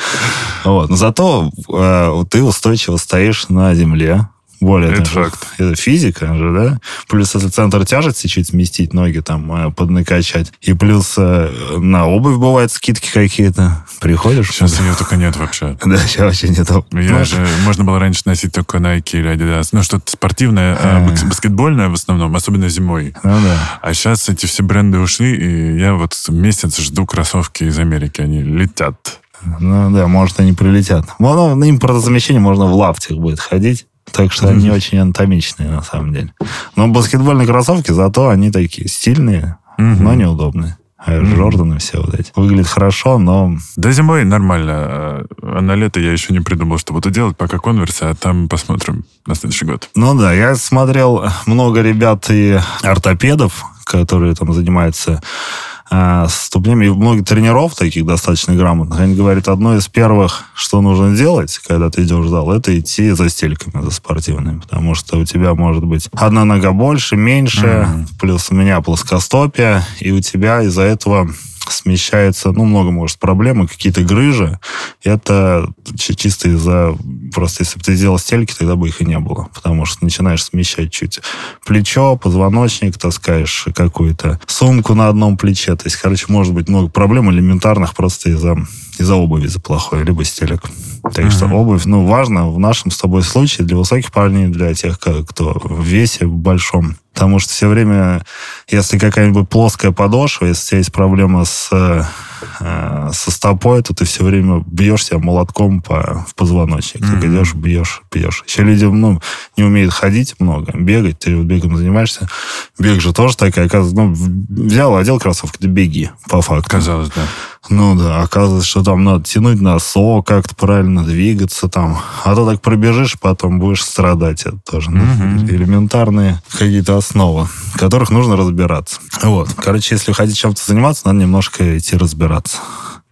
Вот. Но зато э, ты устойчиво стоишь на земле, более это факт. [laughs] Это физика же, да? Плюс это центр тяжести чуть сместить, ноги там э, поднакачать. И плюс э, на обувь бывают скидки какие-то. Приходишь? Сейчас ее только нет вообще. [laughs] Да, сейчас вообще нет. Я ну, же, можно было раньше носить только Nike или Adidas. Ну, что-то спортивное, а, баскетбольное в основном, особенно зимой. Ну, да. А сейчас эти все бренды ушли, и я вот месяц жду кроссовки из Америки. Они летят. Ну да, может, они прилетят. Ну, на импортозамещение можно в лаптях будет ходить. Так что они очень анатомичные, на самом деле. Но баскетбольные кроссовки, зато они такие стильные, но неудобные. А Джорданы все вот эти. Выглядит хорошо, но... Да зимой нормально. А на лето я еще не придумал, что буду делать, пока конверсы, а там посмотрим на следующий год. Ну да, я смотрел много ребят и ортопедов, которые там занимаются э, ступнями. И много тренеров таких достаточно грамотных. Они говорят, одно из первых, что нужно делать, когда ты идешь в зал, это идти за стельками, за спортивными. Потому что у тебя может быть одна нога больше, меньше, mm-hmm. плюс у меня плоскостопие, и у тебя из-за этого смещается, ну, много, может, проблемы, какие-то грыжи. Это чисто из-за... Просто если бы ты сделал стельки, тогда бы их и не было. Потому что начинаешь смещать чуть плечо, позвоночник, таскаешь какую-то сумку на одном плече. То есть, короче, может быть много проблем элементарных просто из-за из-за обуви за плохой, либо стелек. Так uh-huh. что обувь, ну, важно в нашем с тобой случае для высоких парней, для тех, кто в весе большом. Потому что все время, если какая-нибудь плоская подошва, если у тебя есть проблема с, э, со стопой, то ты все время бьешь себя молотком по, в позвоночник. Mm-hmm. Ты идешь, бьешь, бьешь. Еще люди ну, не умеют ходить много, бегать. Ты вот бегом занимаешься. Бег же тоже такая, оказывается, ну, взял, одел кроссовки, ты беги, по факту. Казалось, да. Ну да, оказывается, что там надо тянуть носок, как-то правильно двигаться там. А то так пробежишь, потом будешь страдать. Это тоже ну, элементарные какие-то основы, в которых нужно разбираться. Вот. Короче, если хотите чем-то заниматься, надо немножко идти разбираться.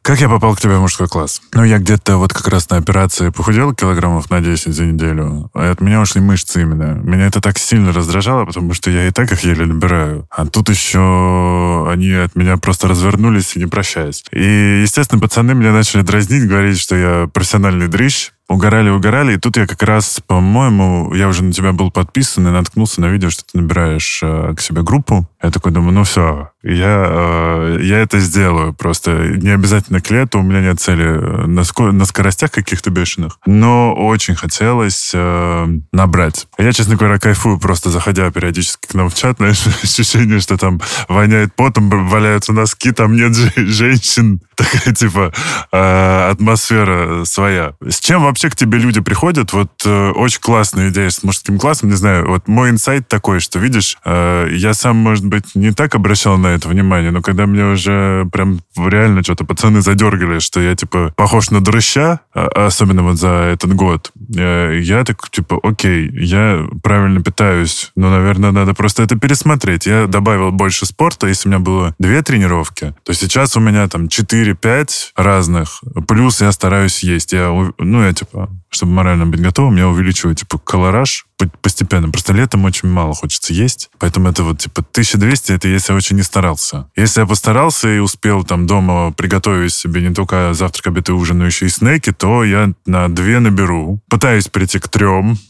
Как я попал к тебе в мужской класс? Ну, я где-то вот как раз на операции похудел килограммов на 10 за неделю. А от меня ушли мышцы именно. Меня это так сильно раздражало, потому что я и так их еле набираю. А тут еще они от меня просто развернулись, не прощаясь. И, естественно, пацаны меня начали дразнить, говорить, что я профессиональный дрыщ, угорали, угорали. И тут я как раз, по-моему, я уже на тебя был подписан и наткнулся на видео, что ты набираешь э, к себе группу. Я такой думаю, ну все, я, э, я это сделаю. Просто не обязательно к лету, у меня нет цели э, на, ско- на скоростях каких-то бешеных. Но очень хотелось э, набрать. Я, честно говоря, кайфую, просто заходя периодически к нам в чат, знаешь, [laughs] ощущение, что там воняет потом, валяются носки, там нет [laughs] женщин. Такая, типа, э, атмосфера своя. С чем вообще к тебе люди приходят, вот э, очень классная идея с мужским классом, не знаю, вот мой инсайт такой, что, видишь, э, я сам, может быть, не так обращал на это внимание, но когда мне уже прям реально что-то пацаны задергали, что я, типа, похож на дрыща, а, особенно вот за этот год, я так, типа, окей, я правильно питаюсь, но, наверное, надо просто это пересмотреть. Я добавил больше спорта, если у меня было две тренировки, то сейчас у меня там 4-5 разных, плюс я стараюсь есть. Я, ну, я, типа, чтобы морально быть готовым, я увеличиваю, типа, колораж постепенно. Просто летом очень мало хочется есть, поэтому это вот типа 1200, это если я очень не старался. Если я постарался и успел там дома приготовить себе не только завтрак, обед и ужин, но еще и снеки, то я на две наберу. Пытаюсь прийти к трем. [laughs]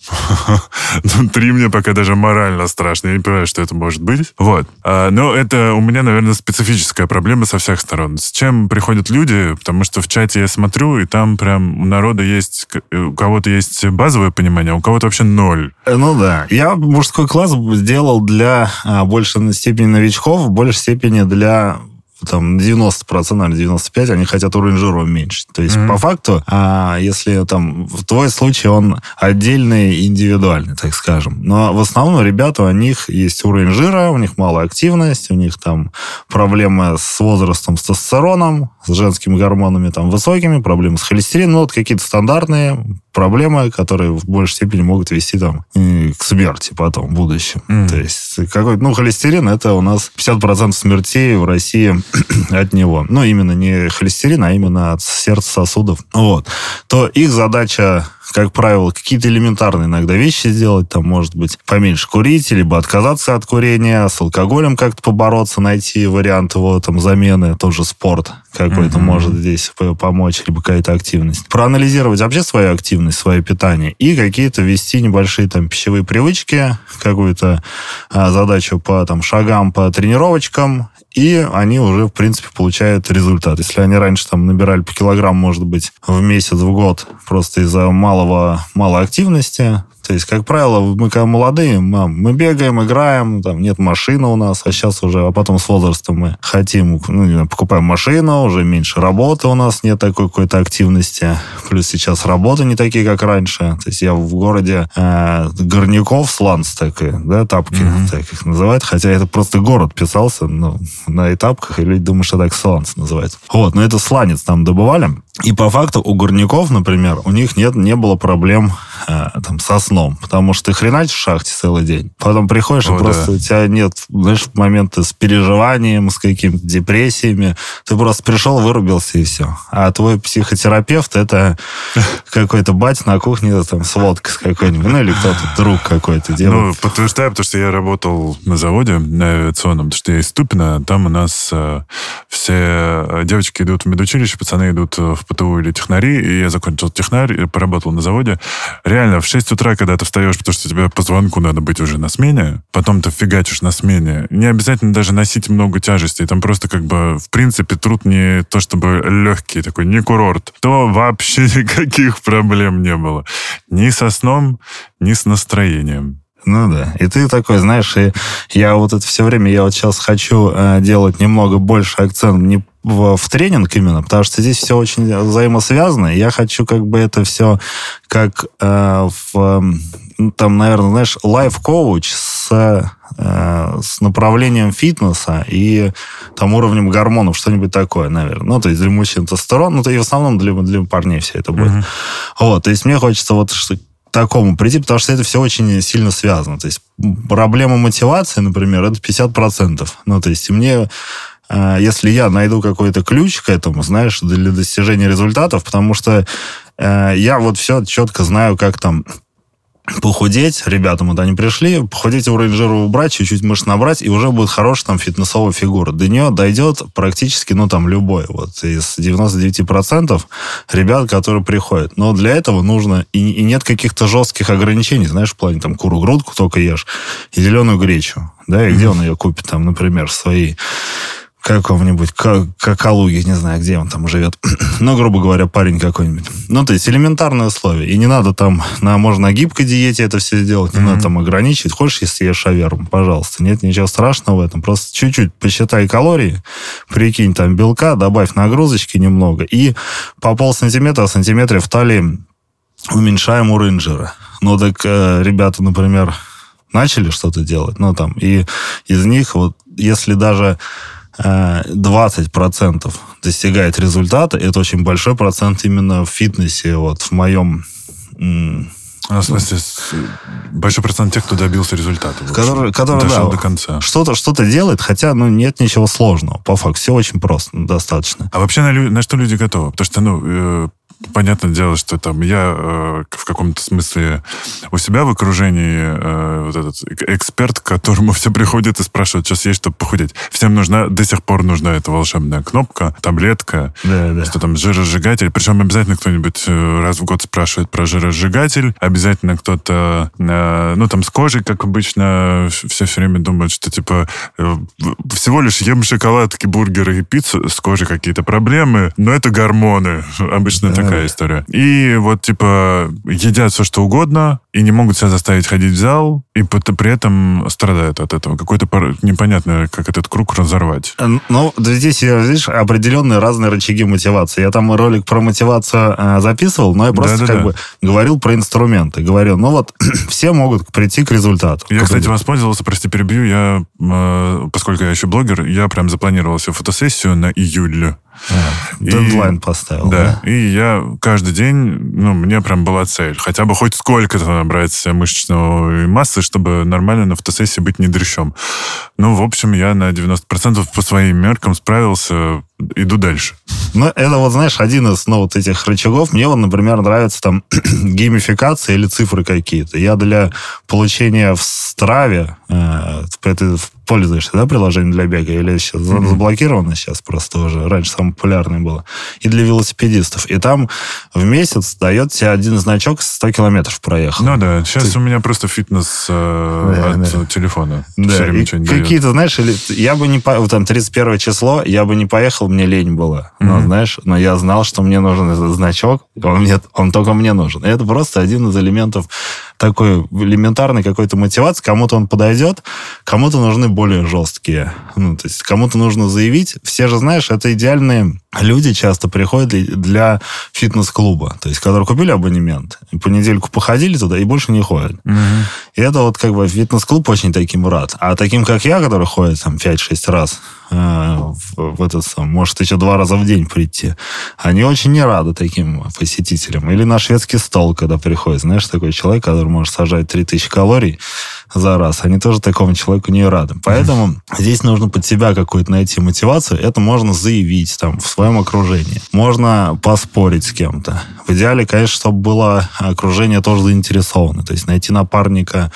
Ну, три мне пока даже морально страшно. Я не понимаю, что это может быть. Вот. А, но это у меня, наверное, специфическая проблема со всех сторон. С чем приходят люди, потому что в чате я смотрю, и там прям у народа есть, у кого-то есть базовое понимание, а у кого-то вообще ноль. Ну да. Я мужской класс сделал для а, большей степени новичков, в большей степени для там 90% или 95% они хотят уровень жира уменьшить. То есть, mm-hmm. по факту, а, если там в твой случай он отдельный, индивидуальный, так скажем. Но в основном ребята, у них есть уровень жира, у них малая активность, у них там проблемы с возрастом, с тестостероном, с женскими гормонами там высокими, проблемы с холестерином, ну вот какие-то стандартные проблемы, которые в большей степени могут вести там к смерти потом, в будущем. Mm. То есть какой ну, холестерин, это у нас 50% смертей в России [clears throat] от него. Ну, именно не холестерин, а именно от сердца сосудов. Вот. То их задача как правило, какие-то элементарные иногда вещи сделать, там, может быть, поменьше курить, либо отказаться от курения, с алкоголем как-то побороться, найти вариант его там замены, тоже спорт какой-то mm-hmm. может здесь помочь, либо какая-то активность. Проанализировать вообще свою активность, свое питание и какие-то ввести небольшие там пищевые привычки, какую-то а, задачу по там шагам, по тренировочкам, и они уже, в принципе, получают результат. Если они раньше там набирали по килограмм, может быть, в месяц, в год, просто из-за малого, малой активности, то есть, как правило, мы когда молодые, мы, мы бегаем, играем, там нет машины у нас, а сейчас уже, а потом с возрастом мы хотим, ну, покупаем машину, уже меньше работы у нас, нет такой какой-то активности. Плюс сейчас работы не такие, как раньше. То есть я в городе э, горняков, сланц такой, да, тапки, mm-hmm. так их называют, хотя это просто город писался ну, на этапках, и люди думают, что так сланц называется. Вот, но это сланец там добывали. И по факту у горняков, например, у них нет, не было проблем э, там, со сном, потому что ты хреначишь в шахте целый день. Потом приходишь, О, и просто да. у тебя нет, знаешь, моменты с переживанием, с какими-то депрессиями. Ты просто пришел, вырубился, и все. А твой психотерапевт это [laughs] какой-то бать на кухне там, с водкой с какой-нибудь, ну или кто-то, друг какой-то делает. Ну, подтверждаю, потому что я работал на заводе на авиационном, потому что я из Тупина, там у нас э, все девочки идут в медучилище, пацаны идут в ПТУ или технари, и я закончил технарь, поработал на заводе. Реально, в 6 утра, когда ты встаешь, потому что тебе по звонку надо быть уже на смене, потом ты фигачишь на смене, не обязательно даже носить много тяжестей, там просто как бы, в принципе, труд не то чтобы легкий такой, не курорт, то вообще [laughs] никаких проблем не было. Ни со сном, ни с настроением. Ну да. И ты такой, знаешь, и я вот это все время, я вот сейчас хочу э, делать немного больше акцент не в, в тренинг именно, потому что здесь все очень взаимосвязано. И я хочу как бы это все как э, в, ну, там, наверное, знаешь, лайф-коуч с, э, с направлением фитнеса и там уровнем гормонов, что-нибудь такое, наверное. Ну, то есть для мужчин тестостерон, ну, то и в основном для, для парней все это будет. Mm-hmm. Вот, то есть мне хочется вот что такому прийти, потому что это все очень сильно связано. То есть проблема мотивации, например, это 50%. Ну, то есть мне Э, если я найду какой-то ключ к этому, знаешь, для достижения результатов, потому что э, я вот все четко знаю, как там похудеть, ребятам вот они пришли, похудеть уровень жира убрать, чуть-чуть мышц набрать, и уже будет хорошая там фитнесовая фигура. До нее дойдет практически, ну, там, любой. Вот из 99% ребят, которые приходят. Но для этого нужно... И, и нет каких-то жестких ограничений, знаешь, в плане там куру грудку только ешь и зеленую гречу. Да, и где он ее купит, там, например, свои каком-нибудь Калуге, не знаю, где он там живет. [clears throat] ну, грубо говоря, парень какой-нибудь. Ну, то есть элементарные условия. И не надо там, на, можно на гибкой диете это все сделать, не mm-hmm. надо там ограничивать. Хочешь, если ешь шаверму, пожалуйста. Нет ничего страшного в этом. Просто чуть-чуть посчитай калории, прикинь там белка, добавь нагрузочки немного. И по полсантиметра, сантиметре в талии уменьшаем уровень жира. Ну, так э, ребята, например, начали что-то делать, ну, там, и из них вот, если даже 20% достигает результата. Это очень большой процент именно в фитнесе. Вот в моем... А, в смысле, большой процент тех, кто добился результата. Который, который дошел да, до конца. Что-то что делает, хотя ну, нет ничего сложного. По факту, все очень просто, достаточно. А вообще на, на что люди готовы? Потому что, ну, э, понятное дело, что там я э, в каком-то смысле у себя в окружении э, вот этот эксперт, к которому [laughs] все приходят и спрашивают, сейчас есть, чтобы похудеть. Всем нужна, до сих пор нужна эта волшебная кнопка, таблетка, Да, да. что там жиросжигатель. Причем обязательно кто-нибудь э, раз в год спрашивает про жиросжигатель. Обязательно кто-то, э, ну там с кожей, как обычно, все все время думают, что типа э, всего лишь ем шоколадки, бургеры и пиццу, с кожей какие-то проблемы, но это гормоны. [laughs] Обычно Да. Такая история. И вот типа едят все, что угодно, и не могут себя заставить ходить в зал, и при этом страдают от этого. Какой-то пор- непонятно, как этот круг разорвать. Ну, да здесь, э, видишь, определенные разные рычаги мотивации. Я там ролик про мотивацию э, записывал, но я просто Да-да-да. как бы говорил про инструменты. Говорил, ну вот, [clears throat] все могут прийти к результату. Я, кстати, воспользовался, прости, перебью, я, э, поскольку я еще блогер, я прям запланировал себе фотосессию на июль. Дедлайн поставил. Да, и я каждый день, ну, мне прям была цель. Хотя бы хоть сколько-то набрать мышечной массы, чтобы нормально на фотосессии быть не дрыщом. Ну, в общем, я на 90% по своим меркам справился, иду дальше. Ну, это вот, знаешь, один из, ну, вот этих рычагов. Мне вот, например, нравится там [clears throat] геймификация или цифры какие-то. Я для получения в Страве, э, ты пользуешься, да, приложением для бега? Или сейчас Мгм. заблокировано сейчас просто уже? Раньше самое популярное было. И для велосипедистов. И там в месяц дает тебе один значок 100 километров проехал. Ну да, сейчас Ты- у меня просто фитнес э, Да, от да. телефона. Да, и какие-то, знаешь, или я бы не по... вот там 31 число, я бы не поехал, мне лень было. Но, Мгм. знаешь, но я знал, что мне нужен этот значок, он, мне, он только мне нужен. И это просто один из элементов такой элементарной какой-то мотивации. Кому-то он подойдет, кому-то нужны более жесткие. Ну, то есть кому-то нужно заявить. Все же, знаешь, это идеальные люди часто приходят для фитнес-клуба, то есть, которые купили абонемент, по недельку походили туда и больше не ходят. Мгм. И это вот как бы фитнес-клуб очень таким рад. А таким, как я, который ходит там 5-6 раз э, в, в этот сам, может еще два раза в день прийти, они очень не рады таким посетителям. Или на шведский стол, когда приходит, знаешь, такой человек, который может сажать 3000 калорий за раз, они тоже такому человеку не рады. Поэтому здесь нужно под себя какую-то найти мотивацию. Это можно заявить там в своем окружении. Можно поспорить с кем-то. В идеале, конечно, чтобы было окружение тоже заинтересовано. То есть найти напарника,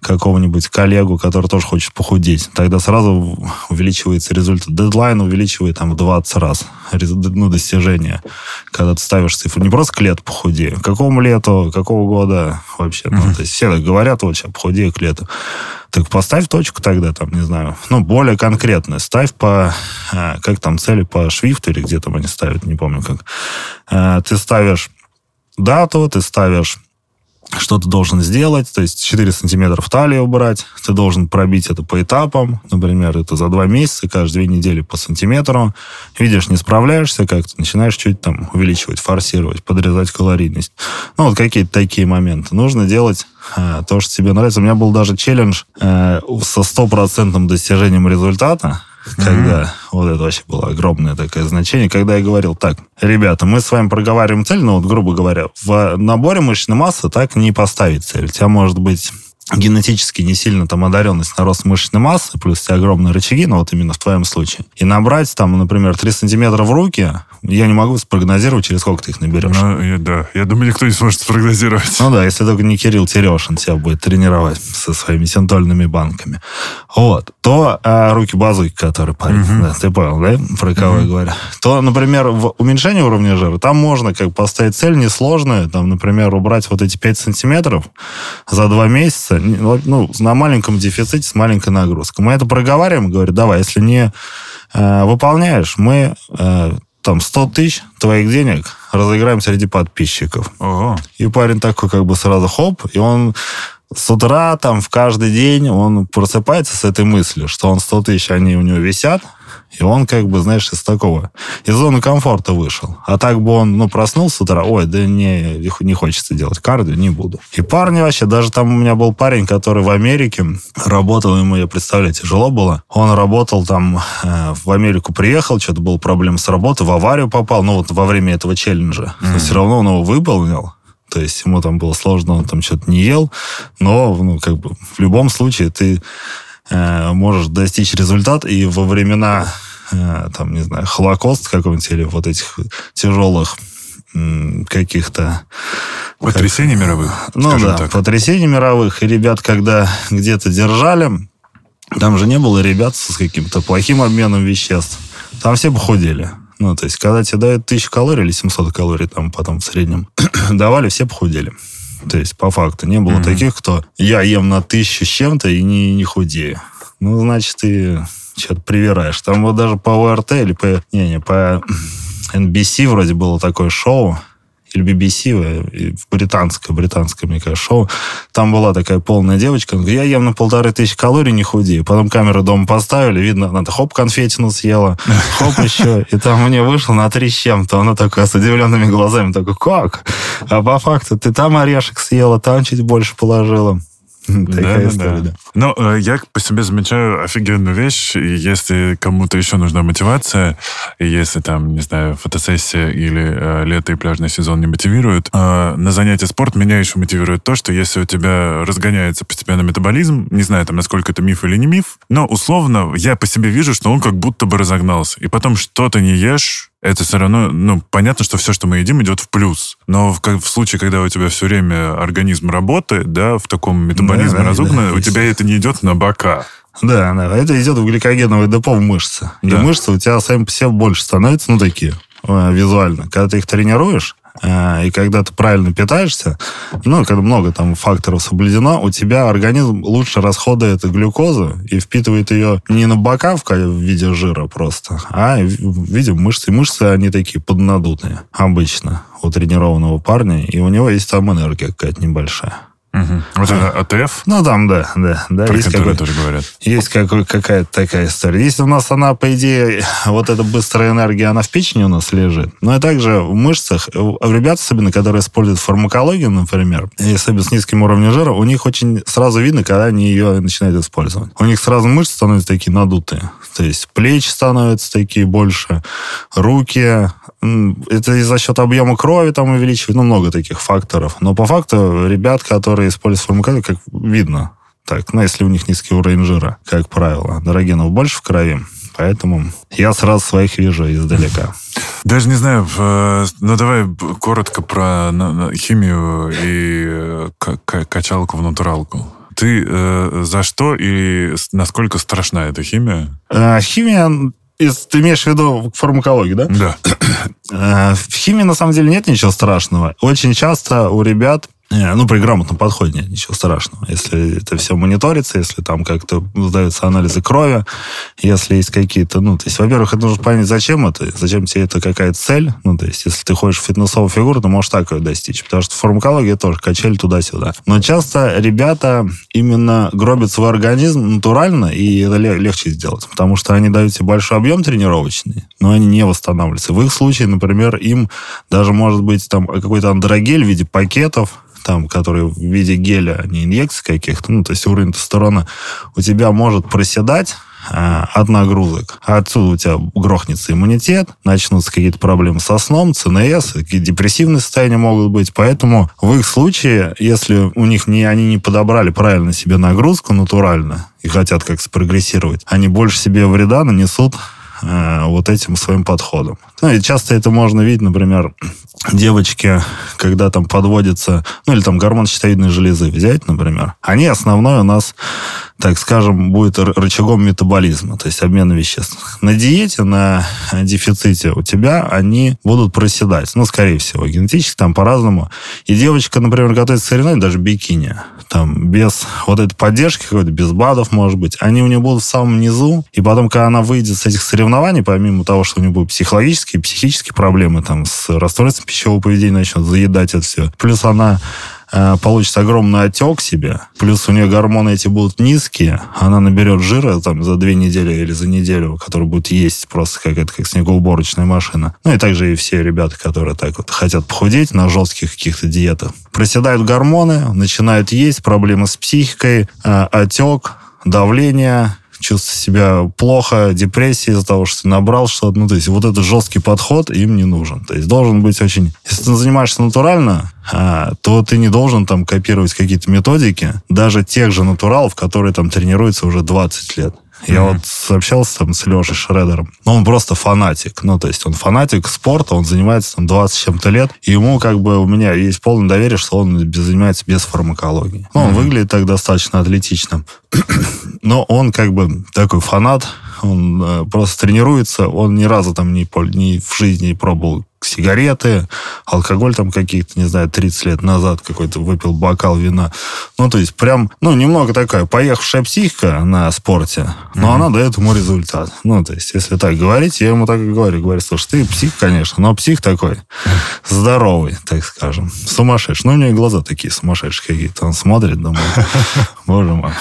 какого-нибудь коллегу, который тоже хочет похудеть. Тогда сразу увеличивается результат. Дедлайн увеличивает там в 20 раз ну, достижение. Когда ты ставишь цифру. Не просто к лету похудею. К какому лету, какого года вообще. Ну, то есть все так говорят, вот сейчас похудею к лету. Так поставь точку тогда, там, не знаю, ну, более конкретную. Ставь по, э, как там, цели по шрифту или где там они ставят, не помню как. Э, Ты ставишь дату, ты ставишь что ты должен сделать, то есть 4 сантиметра в талии убрать, ты должен пробить это по этапам, например, это за два месяца, каждые две недели по сантиметру. Видишь, не справляешься как-то, начинаешь чуть там увеличивать, форсировать, подрезать калорийность. Ну, вот какие-то такие моменты. Нужно делать э, то, что тебе нравится. У меня был даже челлендж э, со стопроцентным достижением результата, когда вот это вообще было огромное такое значение, когда я говорил, так, ребята, мы с вами проговариваем цель, ну вот, грубо говоря, в наборе мышечной массы так не поставить цель. У тебя может быть генетически не сильно там одаренность на рост мышечной массы, плюс тебя огромные рычаги, ну вот именно в твоем случае. И набрать там, например, 3 сантиметра в руки, я не могу спрогнозировать, через сколько ты их наберешь. Ну, я- да, я думаю, никто не сможет спрогнозировать. Ну да, если только не Кирилл Терешин тебя будет тренировать со своими синтольными банками. Вот. То а, руки базуки, которые парень, Мгм. да, ты понял, да, про кого я говорю? То, например, в уменьшении уровня жира, там можно как поставить цель несложную, там, например, убрать вот эти 5 сантиметров за два месяца, не- вот, ну, на маленьком дефиците, с маленькой нагрузкой. Мы это проговариваем, говорю, давай, если не э, выполняешь, мы э, там 100 тысяч твоих денег разыграем среди подписчиков. Ого. И парень такой как бы сразу хоп, и он с утра там в каждый день он просыпается с этой мыслью, что он 100 тысяч, они у него висят, и он как бы, знаешь, из такого, из зоны комфорта вышел. А так бы он, ну, проснулся с утра, ой, да не, не хочется делать кардио, не буду. И парни вообще, даже там у меня был парень, который в Америке работал, ему, я представляю, тяжело было. Он работал там, э, в Америку приехал, что-то был проблем с работой, в аварию попал, ну, вот во время этого челленджа. Но все равно он его выполнил. То есть ему там было сложно, он там что-то не ел, но ну, как бы в любом случае ты можешь достичь результат, и во времена, э, там, не знаю, Холокост какого-нибудь или вот этих тяжелых каких-то... Потрясений как, мировых, Ну да, так. потрясений мировых. И ребят, когда где-то держали, там же не было ребят с каким-то плохим обменом веществ. Там все похудели. Ну, то есть, когда тебе дают 1000 калорий или 700 калорий, там потом в среднем [clears throat] давали, все похудели. То есть, по факту, не было mm-hmm. таких, кто я ем на тысячу с чем-то и не, не худею. Ну, значит, ты что-то привираешь. Там вот даже по ОРТ или по... Не-не, по NBC вроде было такое шоу, или BBC, британское, британское, мне кажется, шоу. Там была такая полная девочка, она говорит, я ем на полторы тысячи калорий, не худею. Потом камеру дома поставили, видно, она хоп, конфетину съела, хоп, [laughs] еще. И там мне вышло на три с чем-то. Она такая с удивленными глазами, такой, как? А по факту ты там орешек съела, там чуть больше положила. [laughs] Такая да, история, да. да. Ну, э, я по себе замечаю офигенную вещь. И если кому-то еще нужна мотивация, и если там, не знаю, фотосессия или э, лето и пляжный сезон не мотивируют, э, на занятие спорт меня еще мотивирует то, что если у тебя разгоняется постепенно метаболизм, не знаю, там, насколько это миф или не миф, но условно я по себе вижу, что он как будто бы разогнался. И потом что-то не ешь, это все равно, ну, понятно, что все, что мы едим, идет в плюс. Но в, в случае, когда у тебя все время организм работает, да, в таком метаболизме да, разогнан, да, у тебя это не идет на бока. Да, да, это идет в гликогеновое депо в мышцы. И да. мышцы у тебя сами по себе больше становятся, ну, такие, э, визуально. Когда ты их тренируешь, и когда ты правильно питаешься, ну, когда много там факторов соблюдено, у тебя организм лучше расходует глюкозу и впитывает ее не на бока в виде жира просто, а в виде мышц. И мышцы, они такие поднадутые обычно у тренированного парня, и у него есть там энергия какая-то небольшая. Угу. Вот это АТФ? Ну, там, да, да. да Про есть какой, тоже говорят. Есть какой, какая-то такая история. Если у нас она, по идее, [laughs] вот эта быстрая энергия, она в печени у нас лежит, но и также в мышцах, у ребят, особенно, которые используют фармакологию, например, и особенно с низким уровнем жира, у них очень сразу видно, когда они ее начинают использовать. У них сразу мышцы становятся такие надутые. То есть плечи становятся такие больше, руки. Это и за счет объема крови там увеличивает, ну, много таких факторов. Но по факту ребят, которые которые используют фармакологию, как видно, так, ну, если у них низкий уровень жира, как правило. Дорогенов больше в крови, поэтому я сразу своих вижу издалека. Даже не знаю, ну давай коротко про химию и э, качалку в натуралку. Ты э, за что и насколько страшна эта химия? А, химия ты имеешь в виду фармакологию, да? Да. Э, в химии, на самом деле, нет ничего страшного. Очень часто у ребят ну, при грамотном подходе нет ничего страшного. Если это все мониторится, если там как-то сдаются анализы крови, если есть какие-то... Ну, то есть, во-первых, это нужно понять, зачем это, зачем тебе это какая-то цель. Ну, то есть, если ты хочешь фитнесовую фигуру, ты можешь так ее достичь. Потому что фармакология тоже качели туда-сюда. Но часто ребята именно гробят свой организм натурально, и это легче сделать. Потому что они дают тебе большой объем тренировочный, но они не восстанавливаются. В их случае, например, им даже может быть там какой-то андрогель в виде пакетов, там, которые в виде геля, а не инъекций каких-то, ну, то есть уровень тестостерона у тебя может проседать, а, от нагрузок. Отсюда у тебя грохнется иммунитет, начнутся какие-то проблемы со сном, ЦНС, какие депрессивные состояния могут быть. Поэтому в их случае, если у них не, они не подобрали правильно себе нагрузку натурально и хотят как-то спрогрессировать, они больше себе вреда нанесут э, вот этим своим подходом. Ну, и часто это можно видеть, например, девочки, когда там подводится, ну, или там гормон щитовидной железы взять, например, они основной у нас, так скажем, будет рычагом метаболизма, то есть обмена веществ. На диете, на дефиците у тебя они будут проседать, ну, скорее всего, генетически там по-разному. И девочка, например, готовится к соревнованию, даже бикини, там, без вот этой поддержки какой-то, без БАДов, может быть, они у нее будут в самом низу, и потом, когда она выйдет с этих соревнований, помимо того, что у нее будут психологические, психические проблемы, там, с расстройством пищевого поведения начнет заедать это все, плюс она получит огромный отек себе, плюс у нее гормоны эти будут низкие, она наберет жира там за две недели или за неделю, который будет есть просто как это как снегоуборочная машина. Ну и также и все ребята, которые так вот хотят похудеть на жестких каких-то диетах. Проседают гормоны, начинают есть, проблемы с психикой, э, отек, давление, чувствовать себя плохо, депрессия из-за того, что ты набрал что-то. Ну, то есть вот этот жесткий подход им не нужен. То есть должен быть очень... Если ты занимаешься натурально, а, то ты не должен там копировать какие-то методики, даже тех же натуралов, которые там тренируются уже 20 лет. Я mm-hmm. вот общался там с Лешей Шредером. Ну, он просто фанатик. Ну, то есть он фанатик спорта, он занимается там 20 чем-то лет. И ему как бы у меня есть полное доверие, что он занимается без фармакологии. Ну, он mm-hmm. выглядит так достаточно атлетично. [clears throat] Но он как бы такой фанат, он э, просто тренируется, он ни разу там не, не в жизни не пробовал сигареты, алкоголь там какие-то, не знаю, 30 лет назад какой-то выпил бокал вина. Ну, то есть прям, ну, немного такая поехавшая психика на спорте, но mm-hmm. она дает ему результат. Ну, то есть, если так говорить, я ему так и говорю. Говорю, слушай, ты псих, конечно, но псих такой здоровый, так скажем, сумасшедший. Ну, у него глаза такие сумасшедшие какие-то. Он смотрит, думает, [laughs] боже мой,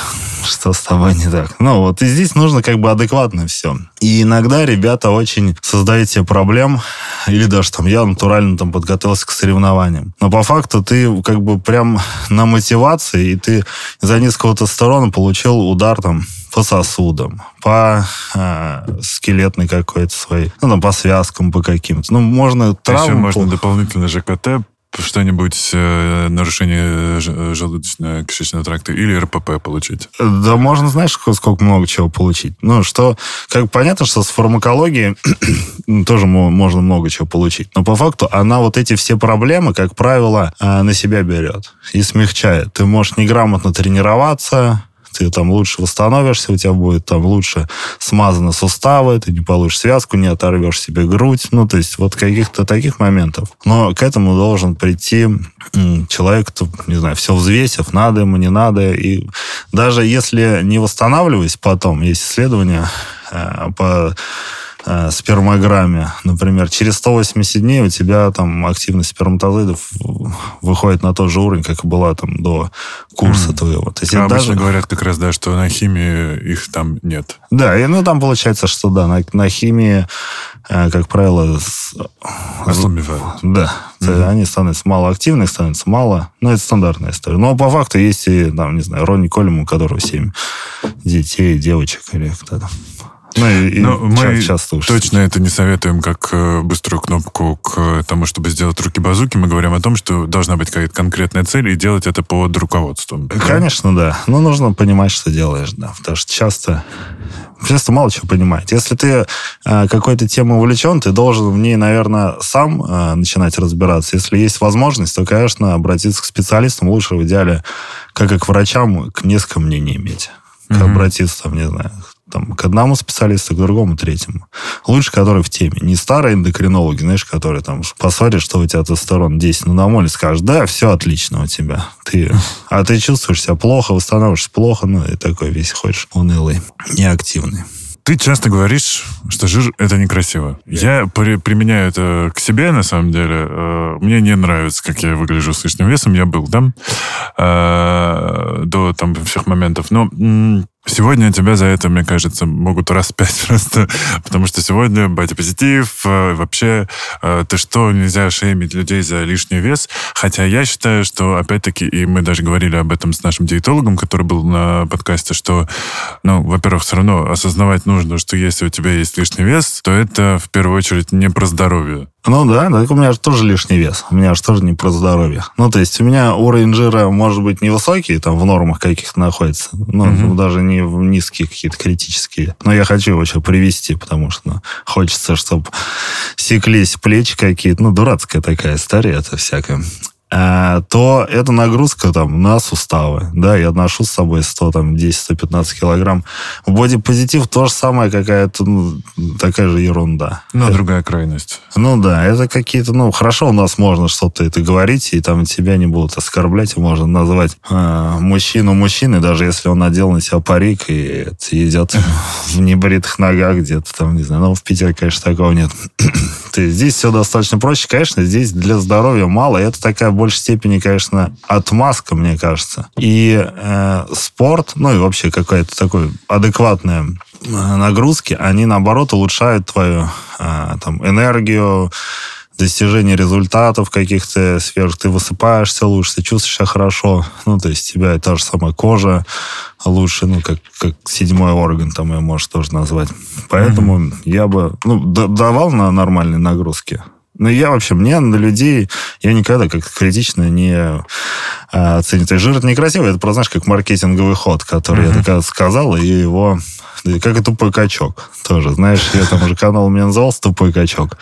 что с тобой не так? Ну, вот и здесь нужно как бы адекватно все. И иногда ребята очень создают себе проблем, или даже там я натурально там подготовился к соревнованиям. Но по факту ты как бы прям на мотивации, и ты за низкого тестостерона получил удар там по сосудам, по э, скелетной какой-то своей, ну, там, по связкам, по каким-то. Ну, можно травму... Еще можно дополнительно ЖКТ что-нибудь, э, нарушение желудочно-кишечного тракта или РПП получить? Да можно, знаешь, сколько много чего получить. Ну, что, как понятно, что с фармакологией [clears throat] тоже можно много чего получить. Но по факту она вот эти все проблемы, как правило, э, на себя берет и смягчает. Ты можешь неграмотно тренироваться, ты там лучше восстановишься, у тебя будет там лучше смазаны суставы, ты не получишь связку, не оторвешь себе грудь. Ну, то есть вот каких-то таких моментов. Но к этому должен прийти человек, не знаю, все взвесив, надо ему, не надо. И даже если не восстанавливаясь потом, есть исследования э, по э, спермограмме, например, через 180 дней у тебя там активность сперматозоидов выходит на тот же уровень, как и была там до курса mm. твоего. То есть а обычно даже... говорят как раз, да, что на химии их там нет. Да, и ну там получается, что да, на, на химии, э, как правило... С... Ослабевают. Да, mm-hmm. они становятся малоактивны, становятся мало. Ну, это стандартная история. Но по факту есть и, там, не знаю, Ронни Колем, у которого семь детей, девочек или кто-то. Ну, и, Но мы часто точно это не советуем как э, быструю кнопку к тому, чтобы сделать руки-базуки. Мы говорим о том, что должна быть какая-то конкретная цель и делать это под руководством. Конечно, да. Но нужно понимать, что делаешь, да. Потому что часто, часто мало чего понимать. Если ты э, какой-то темой увлечен, ты должен в ней, наверное, сам э, начинать разбираться. Если есть возможность, то, конечно, обратиться к специалистам лучше в идеале, как и к врачам, к несколько мнений иметь. Mm-hmm. Обратиться, там, не знаю, там, к одному специалисту, к другому, третьему. Лучше, который в теме. Не старые эндокринологи, знаешь, которые там посмотрят, что у тебя тестостерон 10 наномоль, и скажут, да, все отлично у тебя. Ты, а ты чувствуешь себя плохо, восстанавливаешься плохо, ну, и такой весь ходишь унылый, неактивный. Ты часто говоришь, что жир это некрасиво. Я при, применяю это к себе, на самом деле. Э, мне не нравится, как я выгляжу с лишним весом. Я был там э, до там всех моментов. Но Сегодня тебя за это, мне кажется, могут раз пять [laughs] просто, потому что сегодня бодипозитив, э, вообще, э, ты что, нельзя шеймить людей за лишний вес, хотя я считаю, что, опять-таки, и мы даже говорили об этом с нашим диетологом, который был на подкасте, что, ну, во-первых, все равно осознавать нужно, что если у тебя есть лишний вес, то это, в первую очередь, не про здоровье. Ну да, так у меня же тоже лишний вес. У меня же тоже не про здоровье. Ну, то есть у меня уровень жира может быть невысокий, там в нормах каких-то находится. Ну, угу. даже не в низкие какие-то критические. Но я хочу его еще привести, потому что ну, хочется, чтобы секлись плечи какие-то. Ну, дурацкая такая история это всякая. Э, то эта нагрузка там на суставы. Да, я ношу с собой 100, там, 10-115 килограмм. В бодипозитив то же самое, какая-то ну, такая же ерунда. Ну, это, другая крайность. Ну да, это какие-то, ну, хорошо у нас можно что-то это говорить, и там тебя не будут оскорблять, и можно называть э, мужчину мужчиной, даже если он надел на себя парик и идет в небритых ногах где-то там, не знаю. Ну, в Питере, конечно, такого нет. [clears throat] Здесь все достаточно проще. Конечно, здесь для здоровья мало, это такая большей степени, конечно, отмазка, мне кажется. И э, спорт, ну и вообще какая-то такой адекватная э, нагрузки, они, наоборот, улучшают твою э, там, энергию, достижение результатов каких-то сверх, ты высыпаешься лучше, ты чувствуешь себя хорошо, ну, то есть у тебя та же самая кожа лучше, ну, как, как седьмой орган, там ее можешь тоже назвать. Поэтому mm-hmm. я бы, ну, давал на нормальные нагрузки, ну, я вообще, мне на людей, я никогда как критично не а. То есть жир это некрасиво, это просто, знаешь, как маркетинговый ход, который mm-hmm. я так сказал, и его как и тупой качок тоже. Знаешь, я там уже канал у меня назывался «Тупой качок».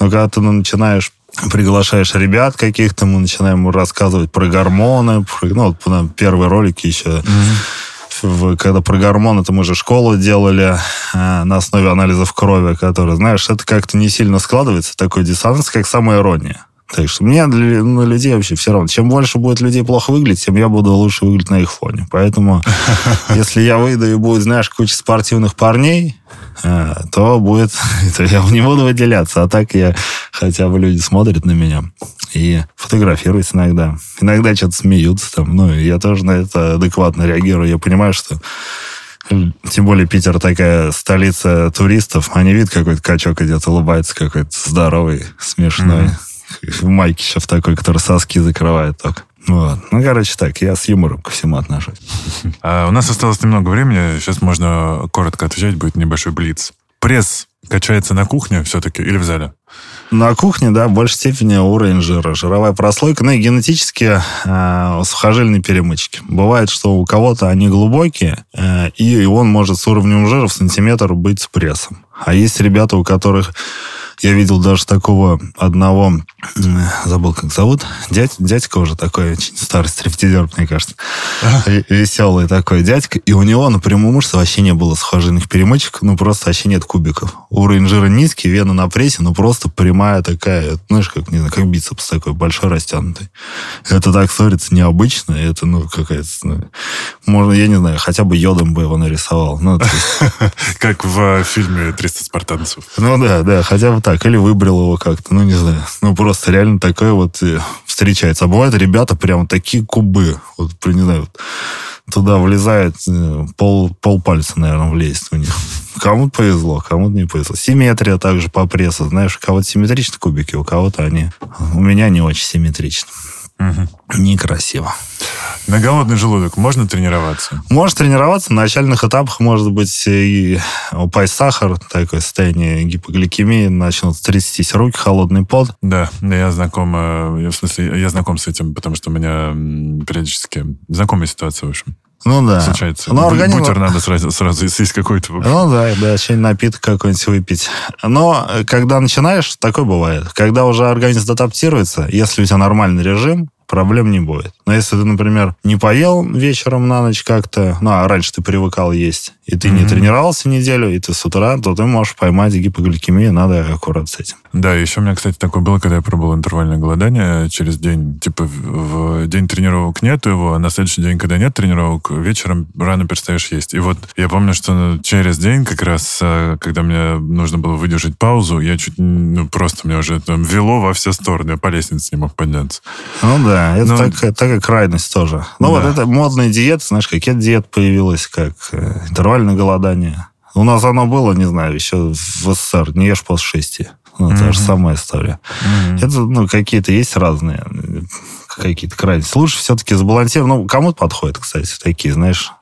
Но когда ты начинаешь приглашаешь ребят каких-то, мы начинаем рассказывать про гормоны, про, ну, вот, первые ролики еще mm-hmm в, когда про гормоны, то мы же школу делали э, на основе анализов крови, которые, знаешь, это как-то не сильно складывается, такой диссонанс, как самая ирония. Так что мне для ну, людей вообще все равно. Чем больше будет людей плохо выглядеть, тем я буду лучше выглядеть на их фоне. Поэтому, [laughs] если я выйду и будет, знаешь, куча спортивных парней, э, то будет... [laughs] То я не буду выделяться. А так я хотя бы люди смотрят на меня и фотографируются иногда. Иногда что-то смеются там. Ну, я тоже на это адекватно реагирую. Я понимаю, что тем более Питер такая столица туристов. Они видят, какой-то качок идет, улыбается какой-то здоровый, смешной. Mm-hmm в майке еще в такой, который соски закрывает только. Вот. Ну, короче, так, я с юмором ко всему отношусь. [laughs] А у нас осталось немного времени. Сейчас можно коротко отвечать, будет небольшой блиц. Пресс качается на кухне все-таки или в зале? На кухне, да, в большей степени уровень жира. Жировая прослойка, ну и генетически э, сухожильные перемычки. Бывает, что у кого-то они глубокие, э, и он может с уровнем жира в сантиметр быть с прессом. А есть ребята, у которых я видел даже такого одного, забыл, как зовут, дядь, дядька уже такой, очень старый стриптизер, мне кажется. Веселый такой дядька. И у него напрямую мышцы вообще не было сухожильных перемычек, ну просто вообще нет кубиков. Уровень жира низкий, вена на прессе, ну просто прямая такая, знаешь, как, не знаю, как бицепс такой большой растянутый. Это так ссорится необычно, это, ну, какая-то, ну, можно, я не знаю, хотя бы йодом бы его нарисовал. Ну, [laughs] как в фильме «300 спартанцев». Ну да, да, хотя бы так так, или выбрал его как-то, ну, не знаю. Ну, просто реально такое вот э, встречается. А бывают ребята прям такие кубы, вот, не знаю, вот, туда влезает э, пол, пол пальца, наверное, влезет у них. Кому-то повезло, кому-то не повезло. Симметрия также по прессу. Знаешь, у кого-то симметричны кубики, у кого-то они... У меня не очень симметричны. Угу. Некрасиво. На голодный желудок можно тренироваться? Можно тренироваться. На начальных этапах может быть и упасть сахар, такое состояние гипогликемии, начнут трястись руки, холодный пот. Да, я знаком, э, в смысле, я знаком с этим, потому что у меня периодически знакомая ситуация, в общем. Ну да. Случается. Но организм... Бутер надо сразу, сразу съесть какой-то. Ну да, да, что-нибудь напиток какой-нибудь выпить. Но э, когда начинаешь, такое бывает. Когда уже организм адаптируется, если у тебя нормальный режим, проблем не будет. Но если ты, например, не поел вечером на ночь как-то, ну, а раньше ты привыкал есть, и ты mm-hmm. не тренировался неделю, и ты с утра, то ты можешь поймать гипогликемию, надо аккурат с этим. Да, еще у меня, кстати, такое было, когда я пробовал интервальное голодание через день. Типа в день тренировок нету его, а на следующий день, когда нет тренировок, вечером рано перестаешь есть. И вот я помню, что через день как раз, э, когда мне нужно было выдержать паузу, я чуть, ну, просто меня уже там вело во все стороны, я по лестнице не мог подняться. Ну да, это Но... Ну, такая, такая крайность тоже. Ну да. вот это модная диета, знаешь, как диет появилась, как э, интервальное голодание. У нас оно было, не знаю, еще в СССР, не ешь после шести. Ну, mm-hmm. та же самая история. Mm-hmm. Это, ну, какие-то есть разные, какие-то крайности. Лучше все-таки сбалансировать. Ну, кому-то подходит, кстати, такие, знаешь,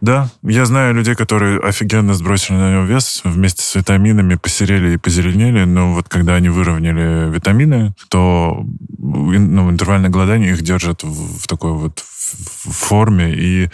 да, я знаю людей, которые офигенно сбросили на него вес вместе с витаминами, посерели и позеленели, но вот когда они выровняли витамины, то ну, интервальное голодание их держит в, в такой вот в форме и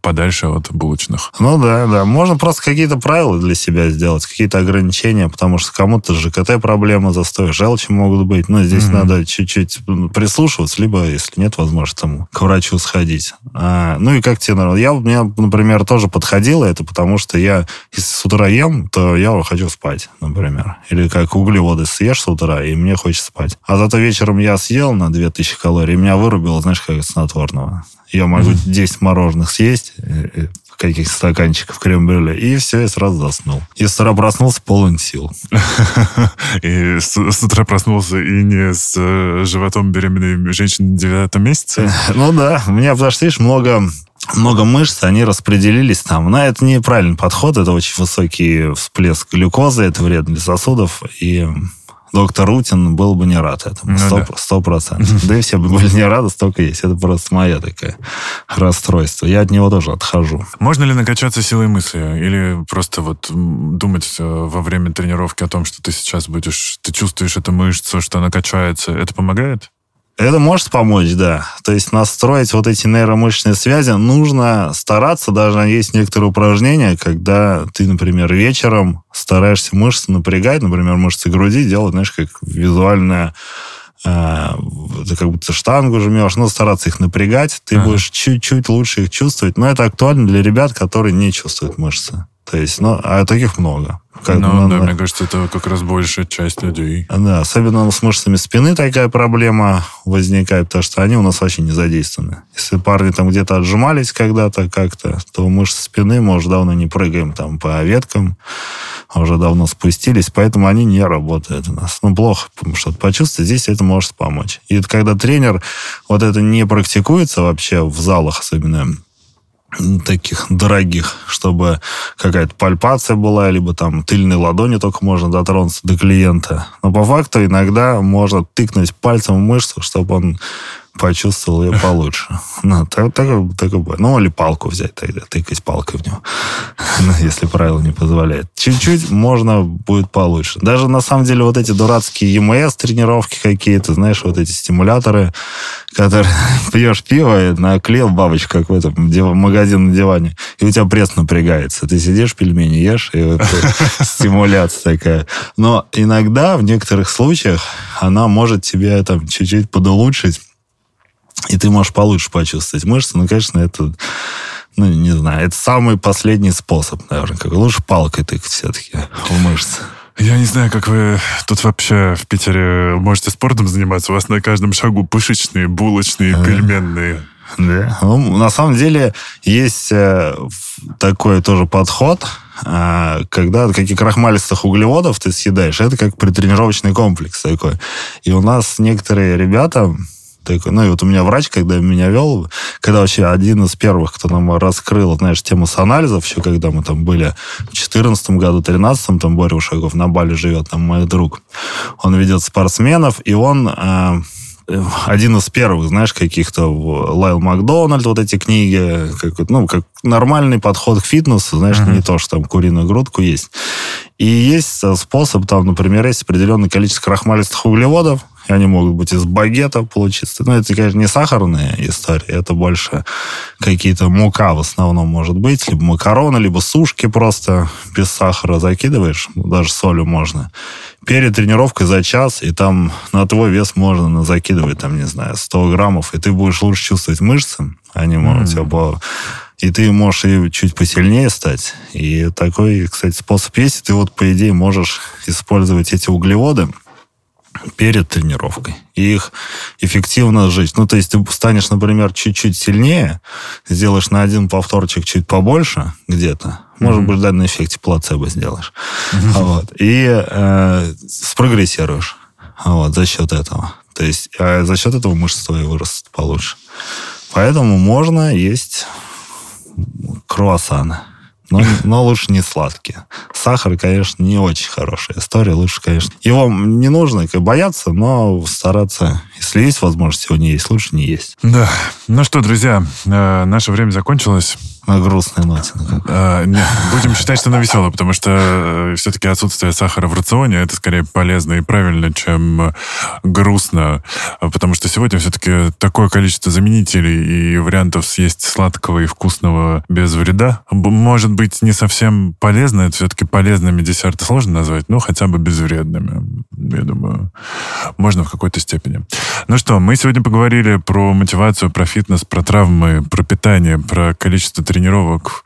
подальше от булочных. Ну да, да. Можно просто какие-то правила для себя сделать, какие-то ограничения, потому что кому-то ЖКТ проблемы, застой желчи могут быть. Но здесь mm-hmm. надо чуть-чуть прислушиваться, либо, если нет возможности, там, к врачу сходить. А, ну и как тебе нравится? Я, у меня, например, тоже подходило это, потому что я, если с утра ем, то я хочу спать, например. Или как углеводы съешь с утра, и мне хочется спать. А зато вечером я съел на 2000 калорий, и меня вырубило, знаешь, как снотворного. Я могу 10 мороженых съесть, э, э, каких-то стаканчиков крем-брюле, и все, я сразу заснул. И с утра проснулся полон сил. [laughs] И с, утра проснулся и не с э, животом беременной женщины в девятом месяце? [laughs] Ну да, у меня, потому что, видишь, много много мышц, они распределились там. Но это неправильный подход, это очень высокий всплеск глюкозы, это вредно для сосудов, и доктор Рутин был бы не рад этому. Ну сто процентов. [laughs] Да и все бы были не рады, столько есть. Это просто моя такая расстройство. Я от него тоже отхожу. Можно ли накачаться силой мысли? Или просто вот думать э, во время тренировки о том, что ты сейчас будешь, ты чувствуешь эту мышцу, что она качается, это помогает? Это может помочь, да. То есть настроить вот эти нейромышечные связи нужно стараться. Даже есть некоторые упражнения, когда ты, например, вечером стараешься мышцы напрягать, например, мышцы груди делать, знаешь, как визуальная э, ты как будто штангу жмешь, но стараться их напрягать, ты ага. будешь чуть-чуть лучше их чувствовать. Но это актуально для ребят, которые не чувствуют мышцы. То есть, ну, а таких много. Как ну, да, мне кажется, это как раз большая часть людей. Да, особенно с мышцами спины такая проблема возникает, потому что они у нас вообще не задействованы. Если парни там где-то отжимались когда-то как-то, то мышцы спины мы уже давно не прыгаем там по веткам, уже давно спустились, поэтому они не работают у нас. Ну, плохо что-то почувствовать, здесь это может помочь. И когда тренер вот это не практикуется вообще в залах, особенно таких дорогих, чтобы какая-то пальпация была, либо там тыльной ладони только можно дотронуться до клиента. Но по факту иногда можно тыкнуть пальцем в мышцу, чтобы он почувствовал ее получше. Ну, так, так, так, ну, или палку взять тогда, тыкать палкой в него, [laughs] ну, если правило не позволяет. Чуть-чуть можно будет получше. Даже, на самом деле, вот эти дурацкие ЕМС тренировки какие-то, знаешь, вот эти стимуляторы, которые [laughs] пьешь пиво и наклеил бабочку, как в этом магазин на диване, и у тебя пресс напрягается. Ты сидишь, пельмени ешь, и вот [laughs] стимуляция такая. Но иногда, в некоторых случаях, она может тебе там чуть-чуть подулучшить и ты можешь получше почувствовать мышцы. Ну, конечно, это, ну, не знаю, это самый последний способ, наверное. Как лучше палкой тыкать все-таки в мышцы. Я не знаю, как вы тут вообще в Питере можете спортом заниматься. У вас на каждом шагу пышечные, булочные, пельменные. Да. Ну, на самом деле есть э, такой тоже подход, э, когда каких крахмалистых углеводов ты съедаешь, это как предтренировочный комплекс такой. И у нас некоторые ребята, такой, ну и вот у меня врач, когда меня вел, когда вообще один из первых, кто нам раскрыл, знаешь, тему с анализов, еще когда мы там были в 2014 году, 2013, там Боря Ушаков на Бали живет, там мой друг. Он ведет спортсменов, и он э, один из первых, знаешь, каких-то Лайл Макдональд, вот эти книги, как, ну, как нормальный подход к фитнесу, знаешь, uh-huh. не то, что там куриную грудку есть. И есть способ, там, например, есть определенное количество крахмалистых углеводов, они могут быть из багета получиться. Но ну, это, конечно, не сахарная история, это больше какие-то мука в основном может быть, либо макароны, либо сушки просто без сахара закидываешь, даже солью можно. Перед тренировкой за час, и там на твой вес можно закидывать, там, не знаю, 100 граммов, и ты будешь лучше чувствовать мышцы, они могут mm-hmm. тебя и ты можешь и чуть посильнее стать. И такой, кстати, способ есть. Ты вот, по идее, можешь использовать эти углеводы, перед тренировкой. И их эффективно жить. Ну, то есть ты станешь, например, чуть-чуть сильнее, сделаешь на один повторчик чуть побольше где-то, может быть, даже на эффекте плацебо сделаешь. Mm-hmm. Вот. И э, спрогрессируешь вот, за счет этого. То есть а за счет этого мышцы твои вырастут получше. Поэтому можно есть круассаны но, но лучше не сладкие. Сахар, конечно, не очень хорошая история. Лучше, конечно, его не нужно как, бояться, но стараться, если есть возможность его не есть, лучше не есть. Да. Ну что, друзья, э, наше время закончилось. На грустной ноте. А, нет, будем считать, что она веселая, потому что э, все-таки отсутствие сахара в рационе это скорее полезно и правильно, чем грустно. Потому что сегодня все-таки такое количество заменителей и вариантов съесть сладкого и вкусного без вреда. Может быть, не совсем полезно, это все-таки полезными десерты сложно назвать, но хотя бы безвредными. Я думаю, можно в какой-то степени. Ну что, мы сегодня поговорили про мотивацию, про фитнес, про травмы, про питание, про количество тренировок.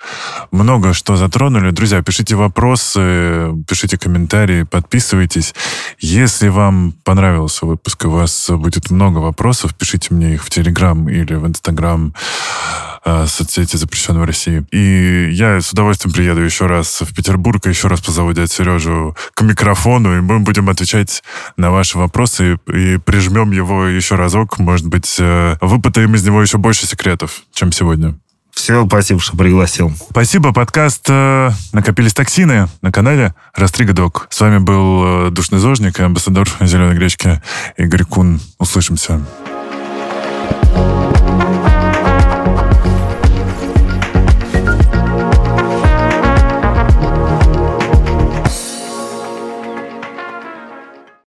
Много что затронули. Друзья, пишите вопросы, пишите комментарии, подписывайтесь. Если вам понравился выпуск, у вас будет много вопросов, пишите мне их в Телеграм или в Инстаграм э, соцсети запрещенной в России. И я с удовольствием приеду еще раз в Петербург, и еще раз позову дядю Сережу к микрофону, и мы будем отвечать на ваши вопросы и, и прижмем его еще разок. Может быть, э, выпытаем из него еще больше секретов, чем сегодня. Все, спасибо, что пригласил. Спасибо. Подкаст э, «Накопились токсины» на канале Растрига Док. С вами был э, душный зожник и амбассадор «Зеленой гречки» Игорь Кун. Услышимся. Услышимся.